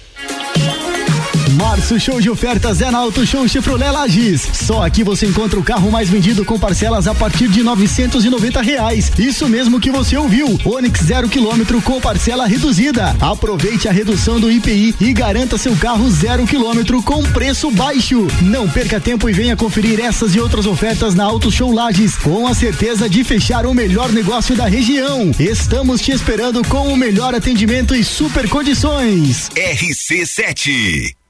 Março show de ofertas é na Auto Show Chevrolet Lages. Só aqui você encontra o carro mais vendido com parcelas a partir de 990 reais. Isso mesmo que você ouviu. Onix zero quilômetro com parcela reduzida. Aproveite a redução do IPI e garanta seu carro zero quilômetro com preço baixo. Não perca tempo e venha conferir essas e outras ofertas na Auto Show Lages com a certeza de fechar o melhor negócio da região. Estamos te esperando com o melhor atendimento e super condições. RC7.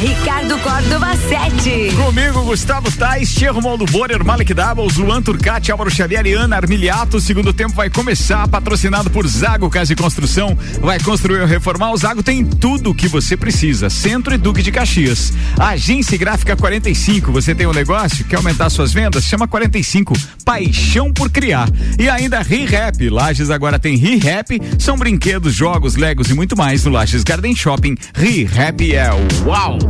Ricardo Córdova 7. Comigo, Gustavo Tais, Tierro Moldo Borer, Malek Doubles, Luan Turcati, Álvaro Xavier e Ana Armiliato. O segundo tempo vai começar, patrocinado por Zago Casa e Construção. Vai construir ou reformar, o Zago tem tudo o que você precisa. Centro e Duque de Caxias. Agência Gráfica 45, você tem um negócio? Quer aumentar suas vendas? Chama 45. Paixão por criar. E ainda ReHap. Lages agora tem ReHap. São brinquedos, jogos, legos e muito mais no Lages Garden Shopping. ReHap é uau!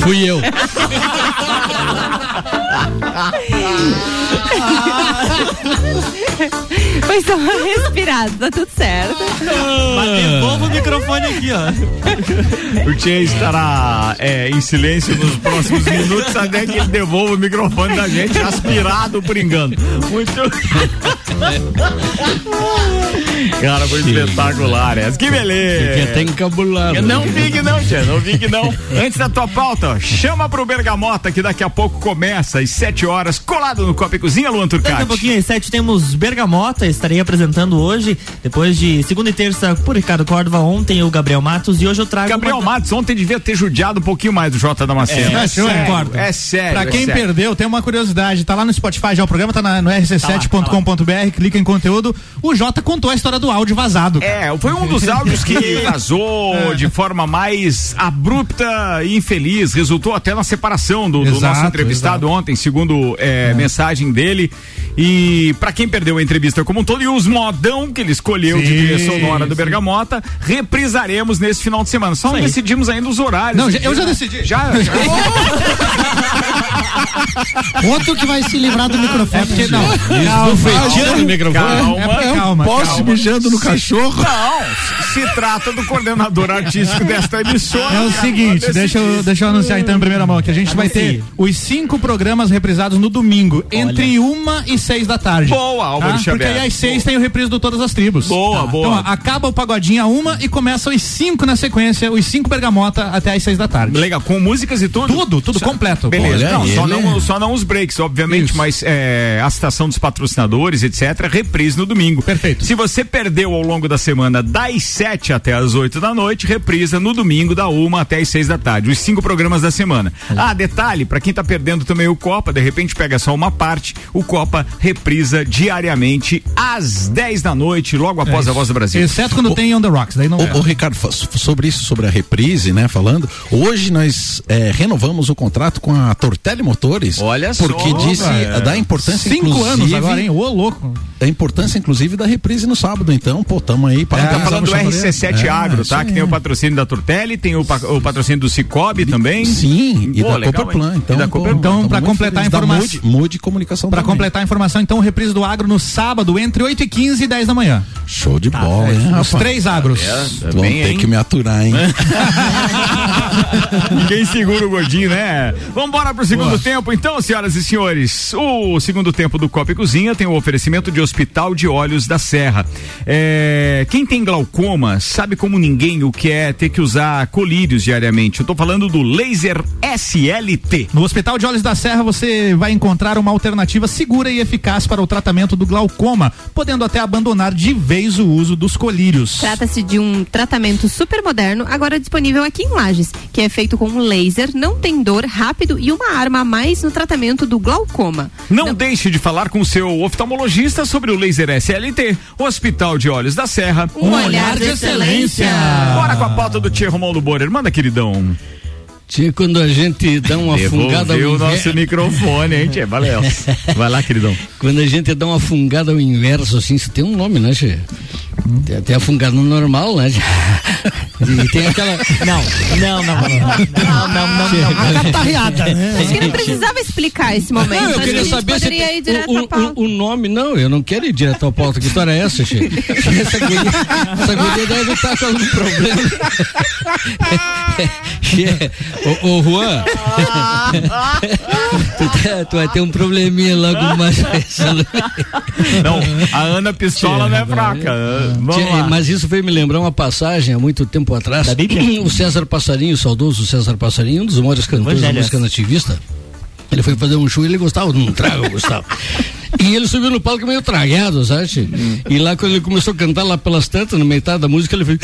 Fui eu. Foi só uma respirada, tá tudo certo. Mas devolva o microfone aqui, ó. O Tchê estará é, em silêncio nos próximos minutos até que ele devolva o microfone da gente, aspirado por engano. Muito. Cara, foi espetacular essa. Que beleza. Fiquei até encabulado. Não fique não, Tchê, não fique não. Antes da tua pauta, ó, chama pro Bergamota que daqui a pouco começa às 7 horas, colado no Copa e Cozinha, Luan Daqui a Turcati. pouquinho, às sete, temos Bergamota, estarei apresentando hoje, depois de segunda e terça, por Ricardo Córdova, ontem o Gabriel Matos, e hoje eu trago. Gabriel uma... Matos ontem devia ter judiado um pouquinho mais do Jota Damasceno. É, É, sério, concordo. é sério. Pra é quem sério. perdeu, tem uma curiosidade. Tá lá no Spotify já o programa, tá na- no rc7.com.br, clica em conteúdo. O Jota contou a história do áudio vazado. É, foi um dos áudios que vazou de forma mais abrupta e infeliz. Resultou até na separação do, do Exato, nosso entrevistado ontem, segundo é, mensagem dele. E pra quem perdeu a entrevista como um todo, e os modão que ele escolheu de Sim, trilha sonora do. Bergamota, reprisaremos nesse final de semana. Só não decidimos ainda os horários. Não, já- eu já decidi. Já, já. Outro que vai se livrar do microfone. É porque não. Calma, Bufeteando o microfone. Calma, É porque- calma, Posso calma. mijando no cachorro? Não, se trata do coordenador artístico desta emissora. É o seguinte, deixa eu, deixa eu anunciar então em primeira mão que a gente vai ter os cinco programas reprisados no domingo, entre uma e seis da tarde. Boa, Álvaro tá? Xavier. Porque aí às seis tem o reprise do Todas as Tribos. Boa, Tá. boa. Então, ó, acaba o pagodinho a uma e começa os cinco na sequência, os cinco bergamota até às seis da tarde. Legal, com músicas e tudo? Tudo, tudo completo. Beleza, Olha não, só, não, só não os breaks, obviamente, Isso. mas é, a citação dos patrocinadores, etc., reprise no domingo. Perfeito. Se você perdeu ao longo da semana das 7 até as 8 da noite, reprisa no domingo, da uma até as 6 da tarde. Os cinco programas da semana. Ah, detalhe, pra quem tá perdendo também o Copa, de repente pega só uma parte, o Copa reprisa diariamente às 10 da noite, logo após a Voz do Brasil. Exceto quando tem On The Rocks, daí não é. Ô, ô, Ricardo, sobre isso, sobre a reprise, né? Falando, hoje nós é, renovamos o contrato com a Tortelli Telemotores. Olha Porque só, disse cara. da importância Cinco inclusive, anos agora, hein? Ô, louco. Da importância, inclusive, da reprise no sábado. Então, pô, tamo aí. Tá parabéns falando ao do Chevrolet. RC7 É, Agro, tá? Que tem o patrocínio da Turtelli, tem o, o patrocínio do Cicobi também. Sim, e Pô, da legal, Cooperplan. hein? Então, E da pô. Então, muito completar a informação. Mude, Comunicação Pra também. completar a informação, então, reprise do agro no sábado, entre 8 e 15 e 10 da manhã. Show de Tá, bola, é, hein, Os rapaz? três agros. É, Vão bem, ter hein? que me aturar, hein? Ninguém segura o gordinho, né? Vamos embora pro segundo tempo, então, senhoras e senhores. O segundo tempo do Copa e Cozinha tem o oferecimento de Hospital de Olhos da Serra. É, quem tem glaucoma sabe como ninguém o que é ter que usar colírios diariamente. Eu tô falando do laser SLT. No Hospital de Olhos da Serra você vai encontrar uma alternativa segura e eficaz para o tratamento do glaucoma, podendo até abandonar de vez o uso dos colírios. Trata-se de um tratamento super moderno, agora disponível aqui em Lages, que é feito com um laser, não tem dor, rápido e uma arma a mais no tratamento do glaucoma. Não, deixe de falar com o seu oftalmologista sobre o laser SLT, Hospital de Olhos da Serra. Um olhar de excelência. Bora com a pauta do Tia Romualdo Borer. Manda, queridão. Tia, quando a gente dá uma fungada ao Devolveu o inverso. nosso microfone, hein, Tia? Valeu. Vai lá, queridão. Quando a gente dá uma fungada ao inverso, assim, isso tem um nome, né, Tia? Tem até a fungada normal, né? E tem aquela. Não, não, não, não. Não, não, não, não. A catarreada, né? Acho que não precisava explicar esse momento. Não, eu queria saber se poderia tem ir direto o, o, o nome. Não, eu não quero ir direto à pauta. Que história é essa, Che? Essa guria, essa guria deve estar com algum problema. Che, ô, ô Juan, tu, tá- tu vai ter um probleminha logo mais. Não, a Ana Pistola não é fraca. Tchê, lá. Mas isso veio me lembrar uma passagem há muito tempo atrás. O César Passarinho, o saudoso César Passarinho, um dos maiores cantores da música nativista. Ele foi fazer um show e ele gostava de um trago, Gustavo. E ele subiu no palco meio tragado, sabe? E lá quando ele começou a cantar lá pelas tantas, na metade da música, ele fez.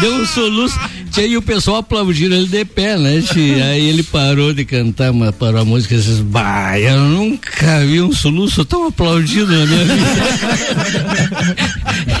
Deu um soluço. Tchê, E o pessoal aplaudiram ele de pé, né? tchê? Aí ele parou de cantar, mas parou a música e disse: Bah, eu nunca vi um soluço tão aplaudido na minha vida.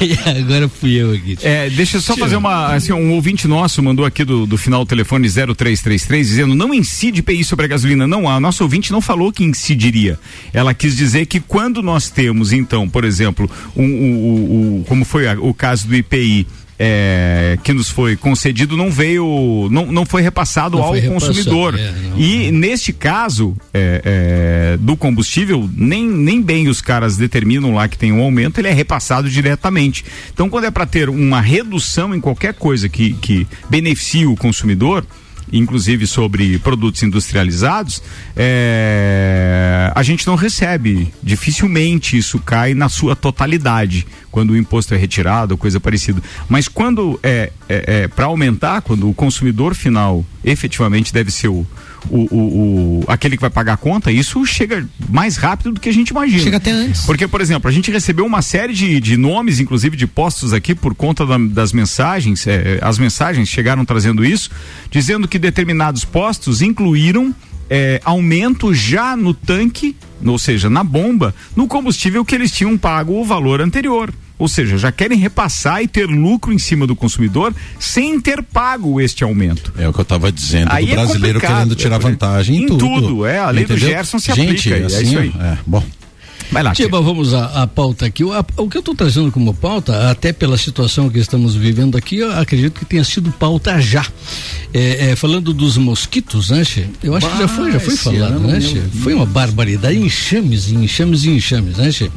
e agora fui eu aqui. É, deixa eu só fazer uma. Assim, um ouvinte nosso mandou aqui do, do final do telefone 0333 dizendo: não incide PI sobre a gasolina. Não, a nossa ouvinte não falou que incidiria. Ela quis dizer que quando nós temos, então, por exemplo, um, o- o- como foi a- o caso do IPI. é, que nos foi concedido não veio, não, não foi repassado Não ao foi repassado, consumidor. é, não. e neste caso é, é, do combustível, nem, nem bem os caras determinam lá que tem um aumento, ele é repassado diretamente. Então, quando é para ter uma redução em qualquer coisa que, que beneficie o consumidor, inclusive sobre produtos industrializados, é, a gente não recebe. Dificilmente isso cai na sua totalidade quando o imposto é retirado coisa parecida. Mas quando é, é, para aumentar, quando o consumidor final efetivamente deve ser o, o, o, o- aquele que vai pagar a conta, isso chega mais rápido do que a gente imagina. Chega até antes. Porque, por exemplo, a gente recebeu uma série de, de nomes, inclusive de postos aqui, por conta da- das mensagens. eh, as mensagens chegaram trazendo isso, dizendo que determinados postos incluíram eh, aumento já no tanque, ou seja, na bomba, no combustível que eles tinham pago o valor anterior. Ou seja, já querem repassar e ter lucro em cima do consumidor sem ter pago este aumento. É o que eu estava dizendo, Aí do é brasileiro querendo tirar é por- vantagem em, em tudo, é, a lei do Gerson se Gente, aplica, é assim, isso aí. É, bom. Vai lá, Tiba, vamos à, à pauta aqui. O, a- o que eu estou trazendo como pauta, até pela situação que estamos vivendo aqui, eu acredito que tenha sido pauta já. É, é, falando dos mosquitos, né, Che? Eu acho que já foi, já foi falado, né. Che? Foi uma barbaridade, enxames, enxames e enxames, né, Che?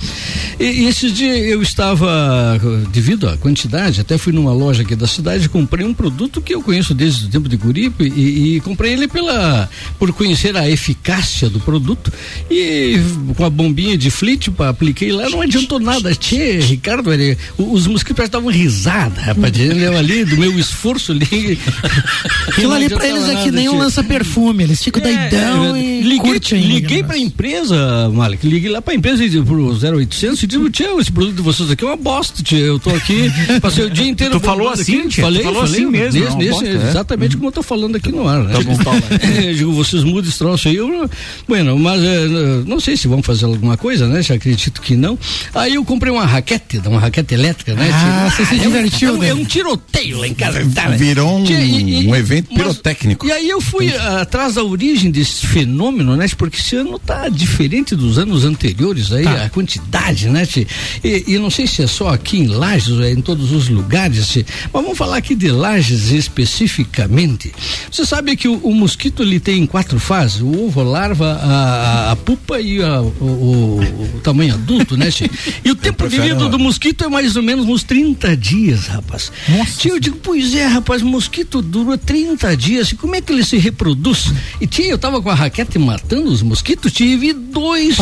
E, e esses dias eu estava, devido à quantidade, até fui numa loja aqui da cidade, comprei um produto que eu conheço desde o tempo de Curipe e, e comprei ele pela, por conhecer a eficácia do produto e com a bombinha de flit, pá, apliquei lá, não adiantou nada. Tchê, Ricardo, ele- os mosquitos estavam risada, rapaz, eu ali, do meu esforço ali. Aquilo ali pra eles é que nem um lança-perfume, eles ficam doidão É, e liguei, curte ainda. liguei pra empresa, Malik, liguei lá pra empresa e pro 0800 e digo, tchê, esse produto de vocês aqui é uma bosta, tchê, eu tô aqui, passei o dia inteiro Tu falou assim, aqui. tchê? Tu Falei, falou falei, assim mesmo, nesse- é nesse- bosta, é? exatamente como eu tô falando aqui no ar, né? Tá bom, Eu digo, vocês mudam esse troço aí, eu, bueno, mas eh, não sei se vão fazer alguma coisa, né, já acredito que não. Aí eu comprei uma raquete, uma raquete elétrica, né? Ah, você se é um- divertiu, é um, né? é um tiroteio lá em casa. tá, né? Virou um, e- e- um evento evento pirotécnico. E aí eu fui ah, atrás da origem desse fenômeno, né? Porque esse ano tá diferente dos anos anteriores aí, Tá. a quantidade, né? E, e não sei se é só aqui em Lages ou é em todos os lugares, mas vamos falar aqui de Lages especificamente. Você sabe que o, o mosquito ele tem quatro fases: o ovo, a larva, a, a pupa e a- o, o- o tamanho adulto, né? tchê? E o tempo vida a- do mosquito é mais ou menos uns 30 dias, rapaz. Tia, eu digo, pois é, rapaz, mosquito dura 30 dias. E como é que ele se reproduz? E tia, eu tava com a raquete matando os mosquitos, tia, e vi dois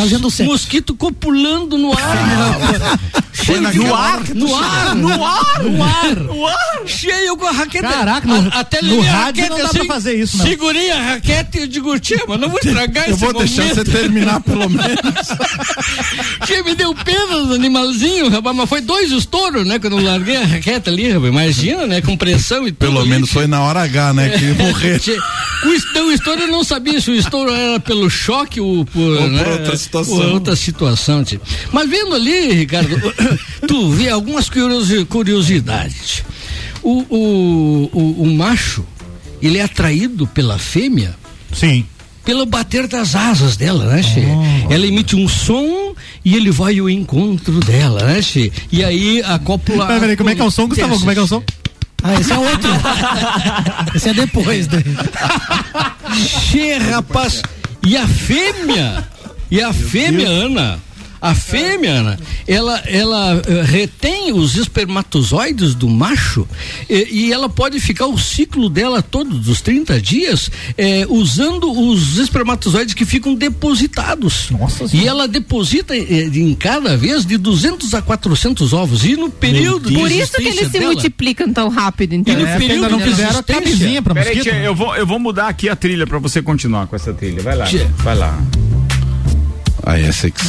mosquitos copulando no ar. Cheio de- no ar? No ar, no ar, no ar, no ar. Cheio com a raquete. Caraca, no- A- até no rádio raquete não dá assim, pra fazer isso, não. Segurei a raquete e digo, tia, mas não vou estragar Eu esse vou deixar você terminar pelo menos. Tia, me deu pena dos animalzinhos, rapaz, mas foi dois estouros, né? Quando eu larguei a raquete ali, rapaz. Imagina, né? Com pressão e tudo. Pelo ali, menos foi na hora H, né? Que morrer. Tia, O, est- o estouro eu não sabia se o estouro era pelo choque ou por, Ou né, por outra situação. por outra situação, tia. Mas vendo ali, Ricardo, tu vê algumas curiosi- curiosidades. O, o, o, o macho, ele é atraído pela fêmea Sim. Pelo bater das asas dela, né, Che? Ela emite um som e ele vai ao encontro dela, né, Che? E aí a cópula. Peraí, peraí, como é que é o som, Gustavo? Como é que é o som? Ah, esse é outro. esse é depois. Né? Che, rapaz. E a fêmea? E a fêmea, Ana? A fêmea, Ana, ela, ela eh, retém os espermatozoides do macho e, e ela pode ficar o ciclo dela todo dos 30 dias eh, usando os espermatozoides que ficam depositados. e ela deposita eh, em cada vez de 200 a 400 ovos. E no período de Por isso que eles se dela- multiplicam tão rápido, então. E no É, período não de fizeram a camisinha pra Peraí, mosquito. tia, eu vou, eu vou mudar aqui a trilha pra você continuar com essa trilha. Vai lá. Tia. Vai lá. Ah, essa que...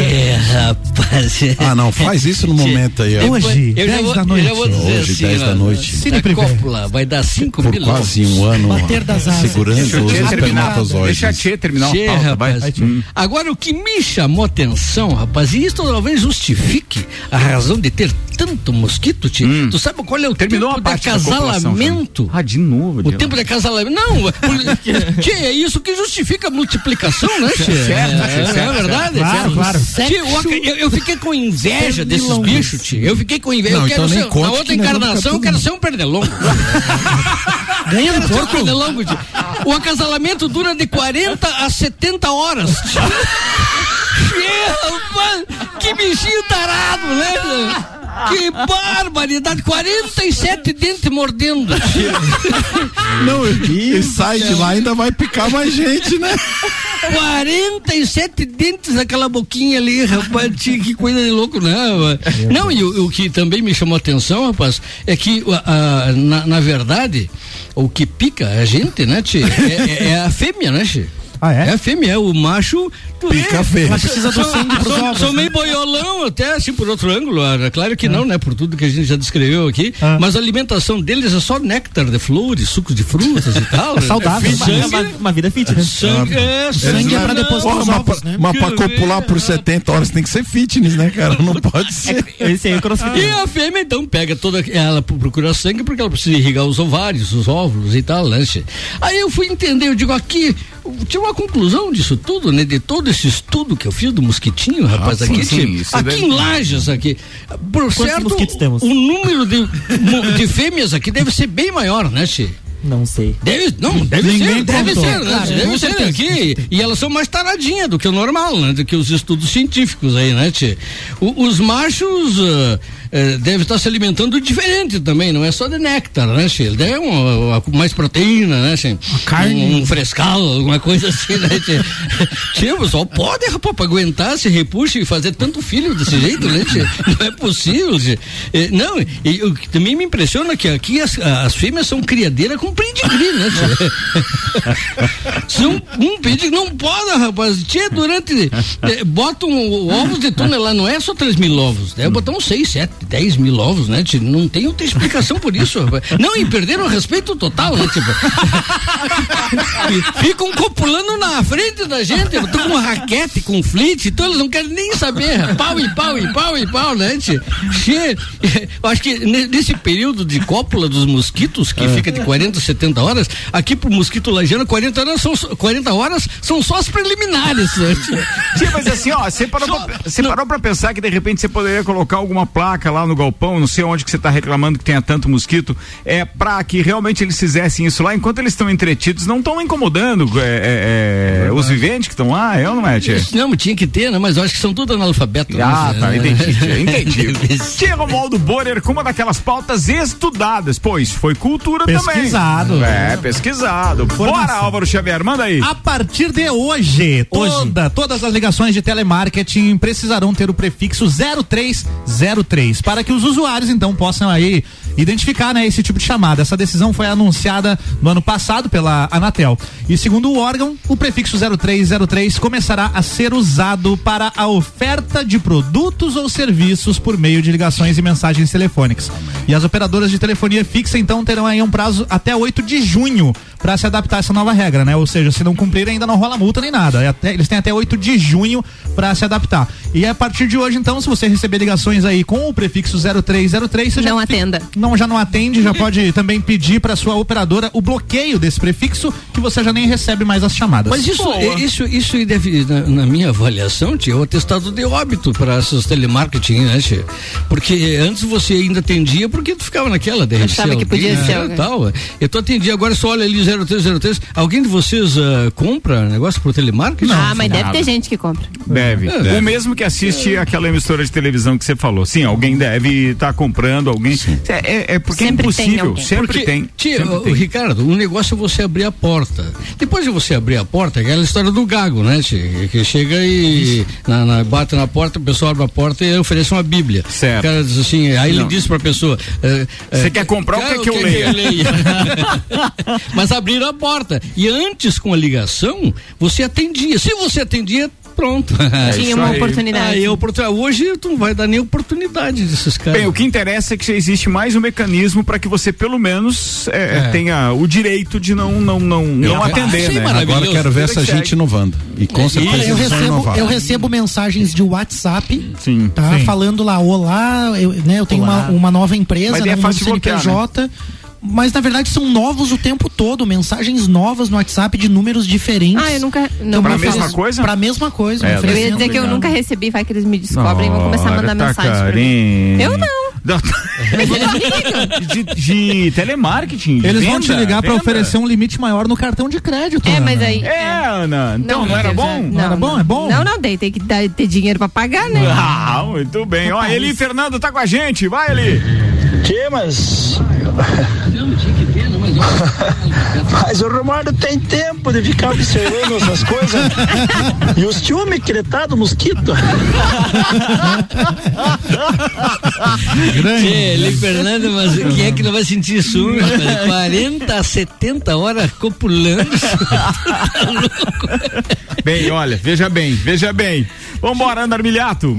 É, rapaz. Ah, não, faz isso no momento aí, ó. Hoje, eu já 10 vou, da Eu noite. Hoje, assim, 10 da ó, noite. Cine a Privé. cópula vai dar 5 Por mil quase um ano Bater das asas. segurando Deixa a os espermatozoides. Deixa a tia terminar a pauta, vai. rapaz. Hum. Agora, o que me chamou atenção, rapaz, e isso talvez justifique a razão de ter tanto mosquito, tio. Tu sabe qual é o Terminou tempo a de da acasalamento? Ah, de novo. O de tempo de acasalamento. Não, por- tchê, é isso que justifica a multiplicação, né, tchê? Certo, é, é, certo, verdade? certo. Claro, claro. Tchê, o aca- eu, eu fiquei com inveja desses bichos, tchê. Eu fiquei com inveja. Não, eu quero então ser, na outra encarnação, eu quero ser um pernilongo. Ganha no um porco. pernilongo, tchê. O acasalamento dura de 40 a 70 horas. rapaz, que bichinho tarado, né? Que barbaridade, 47 dentes mordendo. Não, e sai de lá ainda vai picar mais gente, né? 47 dentes naquela boquinha ali, rapaz, que coisa de louco, não. rapaz. Não, e o, o que também me chamou a atenção, rapaz, é que a- a- na, na verdade, o que pica a gente, né, tchê, é, é- é a fêmea, né, tchê? Ah, é? É a fêmea, é o macho. Pica fêmea. Ela precisa do sangue pros sou, ovos, sou né? meio boiolão, até assim, por outro ângulo. Claro que não, né? Por tudo que a gente já descreveu aqui. Ah. Mas a alimentação deles é só néctar de flores, sucos de frutas e tal. né? saudável. Uma, uma, uma vida fitness. Sangue, é, Sangue é pra não, depositar Porra, mas, ovos, pra, né? mas pra copular por 70 horas tem que ser fitness, né, cara? Não pode ser. Esse aí é crossfit. E a fêmea, então, pega toda. Ela procura sangue porque ela precisa irrigar os ovários, os óvulos e tal, né? che? Aí eu fui entender, eu digo aqui, tinha uma conclusão disso tudo, né? De todo esse estudo que eu fiz do mosquitinho, rapaz, sim, aqui, sim, isso aqui deve- em Lages, aqui. Por certo, mosquitos temos? o número de, de fêmeas aqui deve ser bem maior, né, Che? Não sei. Deve, não, deve Ninguém ser, deve contou. ser, né? Claro, deve ser certeza, aqui. E elas são mais taradinhas do que o normal, né? Do que os estudos científicos aí, né, tchê? Os machos ah, eh, devem estar se alimentando diferente também, não é só de néctar, né, tchê? Ele deve uma, uma- mais proteína, né, tchê? carne. Um, um frescal, alguma coisa assim, né, tchê? tchê, o pessoal pode, rapaz, pra aguentar, se repuxa e fazer tanto filho desse jeito, né, tchê? Não é possível, tchê. Eh, não, e o que também me impressiona é que aqui as, as fêmeas são criadeiras com pedigree, né, tchê? São um pedigree, não pode, rapaz. Tchê, durante. eh, botam ovos de túnel lá, não é só 3 mil ovos, deve botar uns 6, 7, 10 mil ovos, né? Tio? Não tem outra explicação por isso. Não, e perderam o respeito total, né? Tipo, ficam copulando na frente da gente. Tô com raquete, com flite, então eles não querem nem saber. Pau e pau e pau e pau, né? Che- Eu acho que ne- nesse período de cópula dos mosquitos, que fica de 40 a 70 horas, aqui pro mosquito lajano, 40 horas são, só- 40 horas são só as preliminares. né? Sim, mas assim, ó, você parou, pra, você parou pra pensar que de repente você poderia colocar alguma placa lá no galpão, não sei onde que você tá reclamando que tenha tanto mosquito, é pra que realmente eles fizessem isso lá, enquanto eles estão entretidos, não estão incomodando é, é, é, os viventes que estão lá, é ou não é, Tia? Não, tinha que ter, né? Mas eu acho que são tudo analfabetos. Ah, né? tá, entendi, tia, entendi. Tia Romualdo Borer com uma daquelas pautas estudadas, pois foi cultura Pesquisado. também. É, pesquisado. Bora, Álvaro Xavier, manda aí. A partir de hoje, toda, todas as ligações de telemarketing precisarão ter o prefixo 0303 para que os usuários então possam aí identificar né, esse tipo de chamada. Essa decisão foi anunciada no ano passado pela Anatel. E segundo o órgão, o prefixo 0303 começará a ser usado para a oferta de produtos ou serviços por meio de ligações e mensagens telefônicas. E as operadoras de telefonia fixa então terão aí um prazo até 8 de junho para se adaptar a essa nova regra, né? Ou seja, se não cumprir ainda não rola multa nem nada. É até- eles têm até 8 de junho para se adaptar. E a partir de hoje, então, se você receber ligações aí com o prefixo 0303, você já Não fi- atenda. Não, já não atende, já pode também pedir para sua operadora o bloqueio desse prefixo, que você já nem recebe mais as chamadas. Mas isso, isso, isso aí deve, na, na minha avaliação, tia, é o atestado de óbito para essas telemarketing, né, tia? Porque antes você ainda atendia porque tu ficava naquela, de repente. Achava que podia ser alguém. Tal. Eu tô atendia, agora só olha ali 0303. Alguém de vocês ah, compra negócio pro telemarketing? ah, mas deve ter gente que compra. Deve. É. O mesmo que assiste aquela emissora de televisão que você falou. Sim, alguém deve estar comprando, alguém. É, é- é porque Sempre é impossível. tem sempre Porque, tem. Tia, sempre tem. Ricardo, o negócio é você abrir a porta. Depois de você abrir a porta, é aquela história do gago, né, tia? Que chega e na, na- bate na porta, o pessoal abre a porta e oferece uma Bíblia. Certo. O cara diz assim, aí ele Não. diz pra pessoa. eh, Você quer comprar cara, quer que eu leia? Mas abriram a porta. E antes, com a ligação, você atendia. Se você atendia, pronto. É Tinha uma aí. oportunidade. Aí, a oportunidade. Hoje tu não vai dar nem oportunidade desses caras. Bem, o que interessa é que existe mais um mecanismo para que você pelo menos é, É. tenha o direito de não não não, não atender, né? Agora quero ver essa gente inovando. E com certeza eu, recebo, eu recebo mensagens de WhatsApp, Sim, tá? sim. Falando lá, olá, eu, né, eu tenho Olá. uma, uma nova empresa, Mas né, é um novo fácil bloquear, CNPJ. Mas na verdade são novos o tempo todo, mensagens novas no WhatsApp de números diferentes. Ah, eu nunca. Não, Pra não mesma coisa? Pra mesma coisa. É, Eu ia dizer que eu nunca recebi, vai que eles me descobrem e vão começar a mandar tá mensagem pra mim. carinho. Eu não. de, de telemarketing. de Eles vão venda, te ligar para oferecer um limite maior no cartão de crédito. É, Ana. mas aí. É, Ana. Então não, era eu bom? já- Não era bom? É bom? Não, não, daí tem que dar, ter dinheiro pra pagar, né? Ah, muito bem. Ó, Eli Fernando tá com a gente. Vai, Eli. Tchê, mas. Mas o Romualdo tem tempo de ficar observando essas coisas. E os ciúmes que ele tá do mosquito. Tchê, Eli Fernando, mas quem é que não vai sentir ciúme? rapaz? 40 a 70 horas copulando. Bem, olha, veja bem, veja bem. Vambora, Andar Milhato.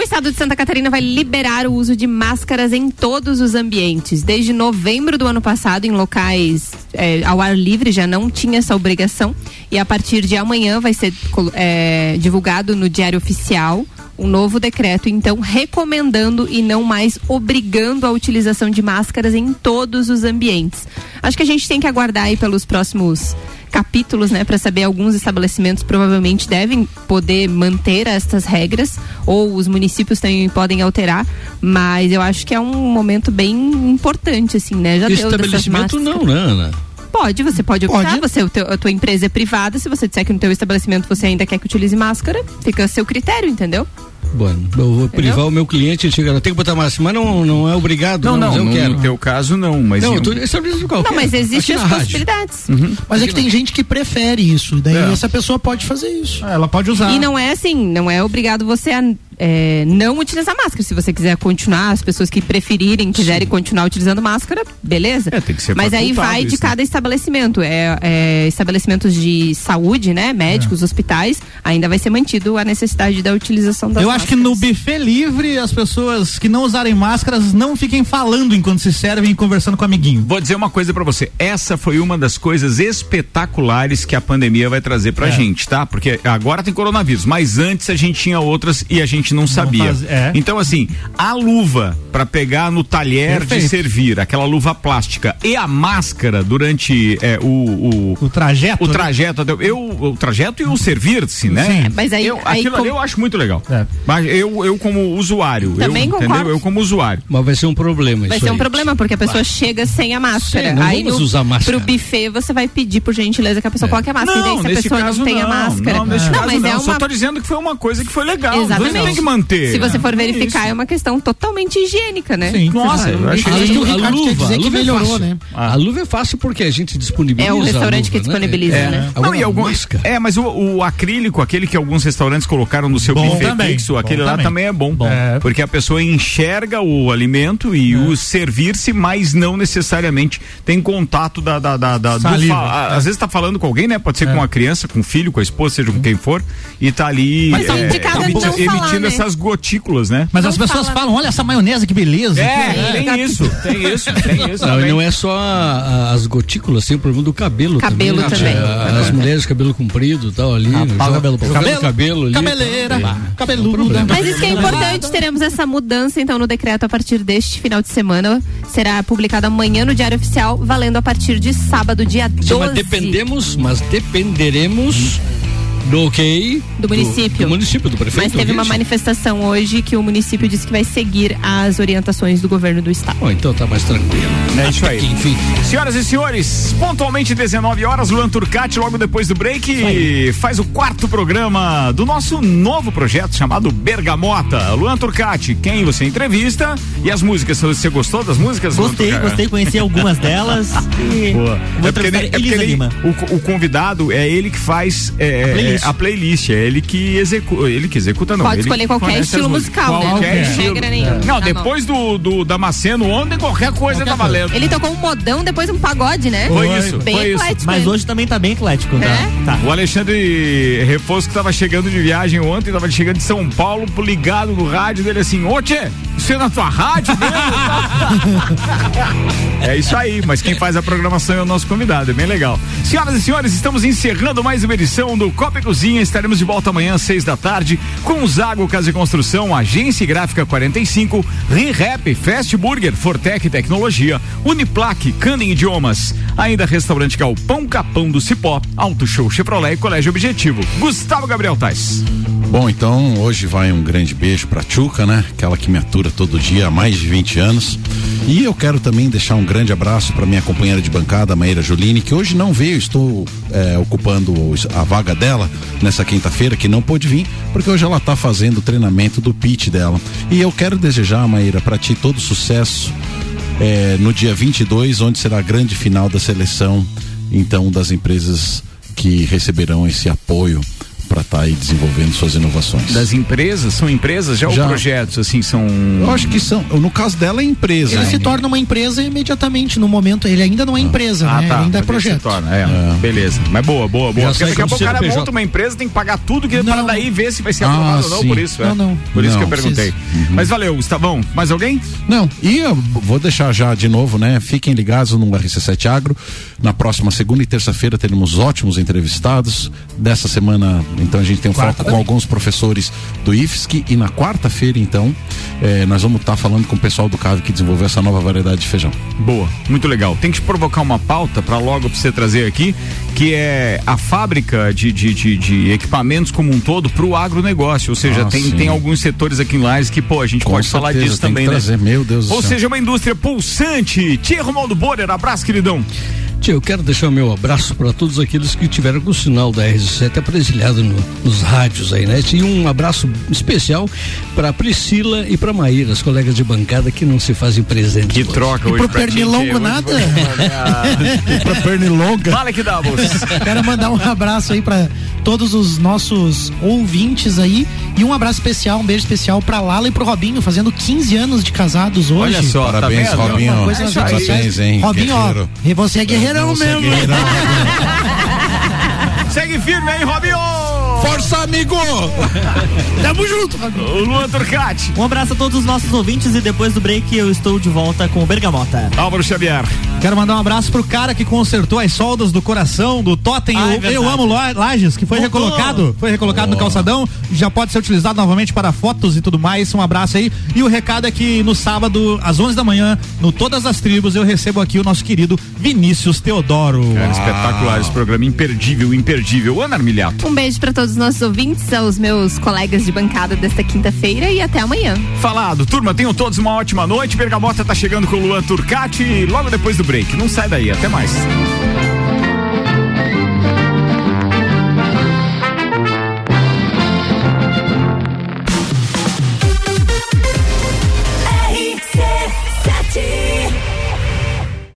O estado de Santa Catarina vai liberar o uso de máscaras em todos os ambientes. Desde novembro do ano passado, em locais eh, ao ar livre, já não tinha essa obrigação. E a partir de amanhã vai ser eh, divulgado no Diário Oficial um novo decreto, então, recomendando e não mais obrigando a utilização de máscaras em todos os ambientes. Acho que a gente tem que aguardar aí pelos próximos capítulos, né, para saber alguns estabelecimentos provavelmente devem poder manter estas regras ou os municípios também podem alterar, mas eu acho que é um momento bem importante assim, né? Já Estabelecimento não, né, Ana? Pode, você pode optar, Pode. você, a tua empresa é privada, se você disser que no teu estabelecimento você ainda quer que utilize máscara, fica a seu critério, entendeu? Bueno, eu vou privar o meu cliente, ele chega lá, tem que botar máscara, mas não, não é obrigado. Não, não, mas eu no, quero. no teu caso não, mas. Não, eu tô estabelecendo qualquer. Não, mas existem Aqui as possibilidades. Mas é que tem gente que prefere isso. Daí É. essa pessoa pode fazer isso. Ela pode usar. E não é assim, não é obrigado você a é, não utilizar máscara. Se você quiser continuar, as pessoas que preferirem, quiserem continuar utilizando máscara, beleza. É, tem que ser Mas aí vai de isso, né? cada estabelecimento. É, é, estabelecimentos de saúde, né? Médicos, hospitais, ainda vai ser mantido a necessidade da utilização das Eu acho que no buffet livre, as pessoas que não usarem máscaras não fiquem falando enquanto se servem e conversando com o amiguinho. Vou dizer uma coisa pra você. Essa foi uma das coisas espetaculares que a pandemia vai trazer pra É. gente, tá? Porque agora tem coronavírus, mas antes a gente tinha outras e a gente não sabia. faz- é. Então assim, a luva pra pegar no talher de Perfeito. servir, aquela luva plástica e a máscara durante é, o, o o trajeto, o né? trajeto, até- eu o trajeto e o servir-se, né? Sim. Mas aí- eu, aí aquilo com- ali eu acho muito legal. É. Mas eu eu como usuário, Também eu, concordo. entendeu? Eu como usuário. Mas vai ser um problema Vai ser um aí. problema, porque a pessoa chega sem a máscara. Sim, não aí vamos no, usar máscara. pro buffet você vai pedir, por gentileza, que a pessoa É. coloque a máscara. e daí, se a pessoa caso não tem a não, máscara. Não, nesse caso mas não. é Só uma. tô dizendo que foi uma coisa que foi legal. Exatamente. Que manter. Se você for É verificar, é, uma questão totalmente higiênica, né? Sim. Nossa, eu achei A, que lu- a Ricardo quer luva, dizer a que luva é melhorou, fácil. né? A luva é fácil porque a gente disponibiliza. É o a restaurante luva, que disponibiliza, É. né? Não, e alguns, é, mas o, o acrílico, aquele que alguns restaurantes colocaram no seu Bom buffet também, fixo, bom aquele lá também. é bom. É. Porque a pessoa enxerga o alimento e o servir-se, mas não necessariamente tem contato da. da, da, da- do Saliva. a- Às vezes tá falando com alguém, né? Pode ser É. com a criança, com o filho, com a esposa, seja com quem for, e tá ali Mas tá é, indicado emiti- não falar, né? essas gotículas, né? Mas Não as pessoas fala- falam, olha essa maionese, que beleza. É, Que- tem isso, tem isso, tem isso. Não, e também. não é só a- as gotículas, tem o problema do cabelo, Cabelo também. também. A- As mulheres cabelo comprido e tal ali. Rapaz, joga- cabelo, cabelo, cabelo ali. cabeleira, É. cabeluda. problema. Mas isso que é importante, teremos essa mudança então no decreto a partir deste final de semana. Será publicado amanhã no Diário Oficial, valendo a partir de sábado, dia 12. Sim, mas dependemos, mas dependeremos do ok Do município. Do, município, do prefeito. Mas teve uma manifestação hoje que o município disse que vai seguir as orientações do governo do estado. Bom, então tá mais tranquilo. É isso aí. Enfim. Senhoras e senhores, pontualmente 19 horas, Luan Turcati, logo depois do break, faz o quarto programa do nosso novo projeto chamado Bergamota. Luan Turcati, quem você entrevista e as músicas. Você gostou das músicas? Gostei, gostei, conheci algumas delas. e Boa. Vou É porque, nem- é porque Lima. o, o convidado é ele que faz é, A playlist. a playlist, é ele que executa, ele que executa não. Pode ele escolher que qualquer estilo musical, né? Qualquer Não tem estilo. regra nenhuma. Não, Tá depois do, do Damasceno ontem qualquer coisa tá valendo. Ele tocou um modão, depois um pagode, né? Foi isso, Bem foi isso. eclético Mas ele. hoje também tá bem eclético. É? Tá. O Alexandre Refoso que tava chegando de viagem ontem, tava chegando de São Paulo, ligado no rádio dele assim, ô Tchê, é na tua rádio mesmo? é isso aí, mas quem faz a programação é o nosso convidado, é bem legal. Senhoras e senhores, estamos encerrando mais uma edição do Copa e Cozinha, estaremos de volta amanhã às seis da tarde com Zago Casa e Construção, Agência Gráfica 45, ReHap, Fast Burger, Fortec Tecnologia, Uniplaque, Canem Idiomas, ainda Restaurante Galpão Capão do Cipó, Auto Show Chevrolet e Colégio Objetivo. Gustavo Gabriel Tais. Bom, então hoje vai um grande beijo pra Tchuca, né? Aquela que me atura todo dia há mais de 20 anos. E eu quero também deixar um grande abraço para minha companheira de bancada, Maíra Jolini, que hoje não veio, estou é, ocupando a vaga dela nessa quinta-feira, que não pôde vir, porque hoje ela está fazendo o treinamento do pitch dela. E eu quero desejar, Maíra, para ti todo sucesso é, no dia 22, onde será a grande final da seleção, então, das empresas que receberão esse apoio para estar aí desenvolvendo suas inovações. Das empresas, são empresas já, Já. ou projetos, assim, são... Eu acho que são, no caso dela é empresa. Ele se torna uma empresa imediatamente no momento. Ele ainda não é empresa, Ah, né? tá. Ele ainda é Ele se projeto. torna, é. Beleza. Mas boa, boa, boa. Já Porque daqui a pouco o cara CNPJ. monta uma empresa, tem que pagar tudo que para daí ver se vai ser Ah, aprovado ou não, sim. por isso. é. Não, não. Por isso Não, que eu perguntei. precisa. Mas valeu, Gustavão. Mais alguém? Não, e eu vou deixar já de novo, né? Fiquem ligados no RC7 Agro. Na próxima segunda e terça-feira teremos ótimos entrevistados. Dessa semana, então, a gente tem um Quarta foco com também. alguns professores do IFSC. E na quarta-feira, então, eh, nós vamos estar falando com o pessoal do CAV que desenvolveu essa nova variedade de feijão. Boa, muito legal. Tem que provocar uma pauta para logo pra você trazer aqui, que é a fábrica de, de, de, de equipamentos como um todo pro agronegócio. Ou seja, Ah, tem, sim. tem alguns setores aqui em Lages que, pô, a gente Com pode falar certeza, disso tem que também, né? trazer, meu Deus do Ou seja, uma indústria pulsante. Tia Romualdo Borer, abraço, queridão. Tia, eu quero deixar o meu abraço para todos aqueles que tiveram com o sinal da RZ apresilhado no- nos rádios aí, né? E um abraço especial para Priscila e para Maíra, as colegas de bancada que não se fazem presentes. Que hoje. troca E hoje pro Pernilongo. Hoje nada? pra Pernilonga. Fala que dá, moço. Quero mandar um abraço aí pra todos os nossos ouvintes aí. E um abraço especial, um beijo especial pra Lala e pro Robinho, fazendo 15 anos de casados hoje. Olha só, tá Parabéns, vendo? Robinho. Uma coisa redes Parabéns, sociais. hein, Robinho, guerreiro. ó. E você é guerreirão é mesmo. guerreirão. Segue firme aí, Robinho! Força, amigo! Tamo junto, O Luan Turcati. Um abraço a todos os nossos ouvintes e depois do break eu estou de volta com o Bergamota. Álvaro Xavier. Quero mandar um abraço pro cara que consertou as soldas do coração do Totem. Ah, é eu, eu amo Lages, que foi Voltou. recolocado. Foi recolocado no calçadão. Já pode ser utilizado novamente para fotos e tudo mais. Um abraço aí. E o recado é que no sábado, às 11 da manhã, no Todas as Tribos, eu recebo aqui o nosso querido Vinícius Teodoro. Cara, espetacular esse programa, imperdível, imperdível. Ana Armiliato. Um beijo pra todos os nossos ouvintes, aos meus colegas de bancada desta quinta-feira e até amanhã. Falado. Turma, tenham todos uma ótima noite. Bergamota tá chegando com o Luan Turcati logo depois do break. Não sai daí, até mais.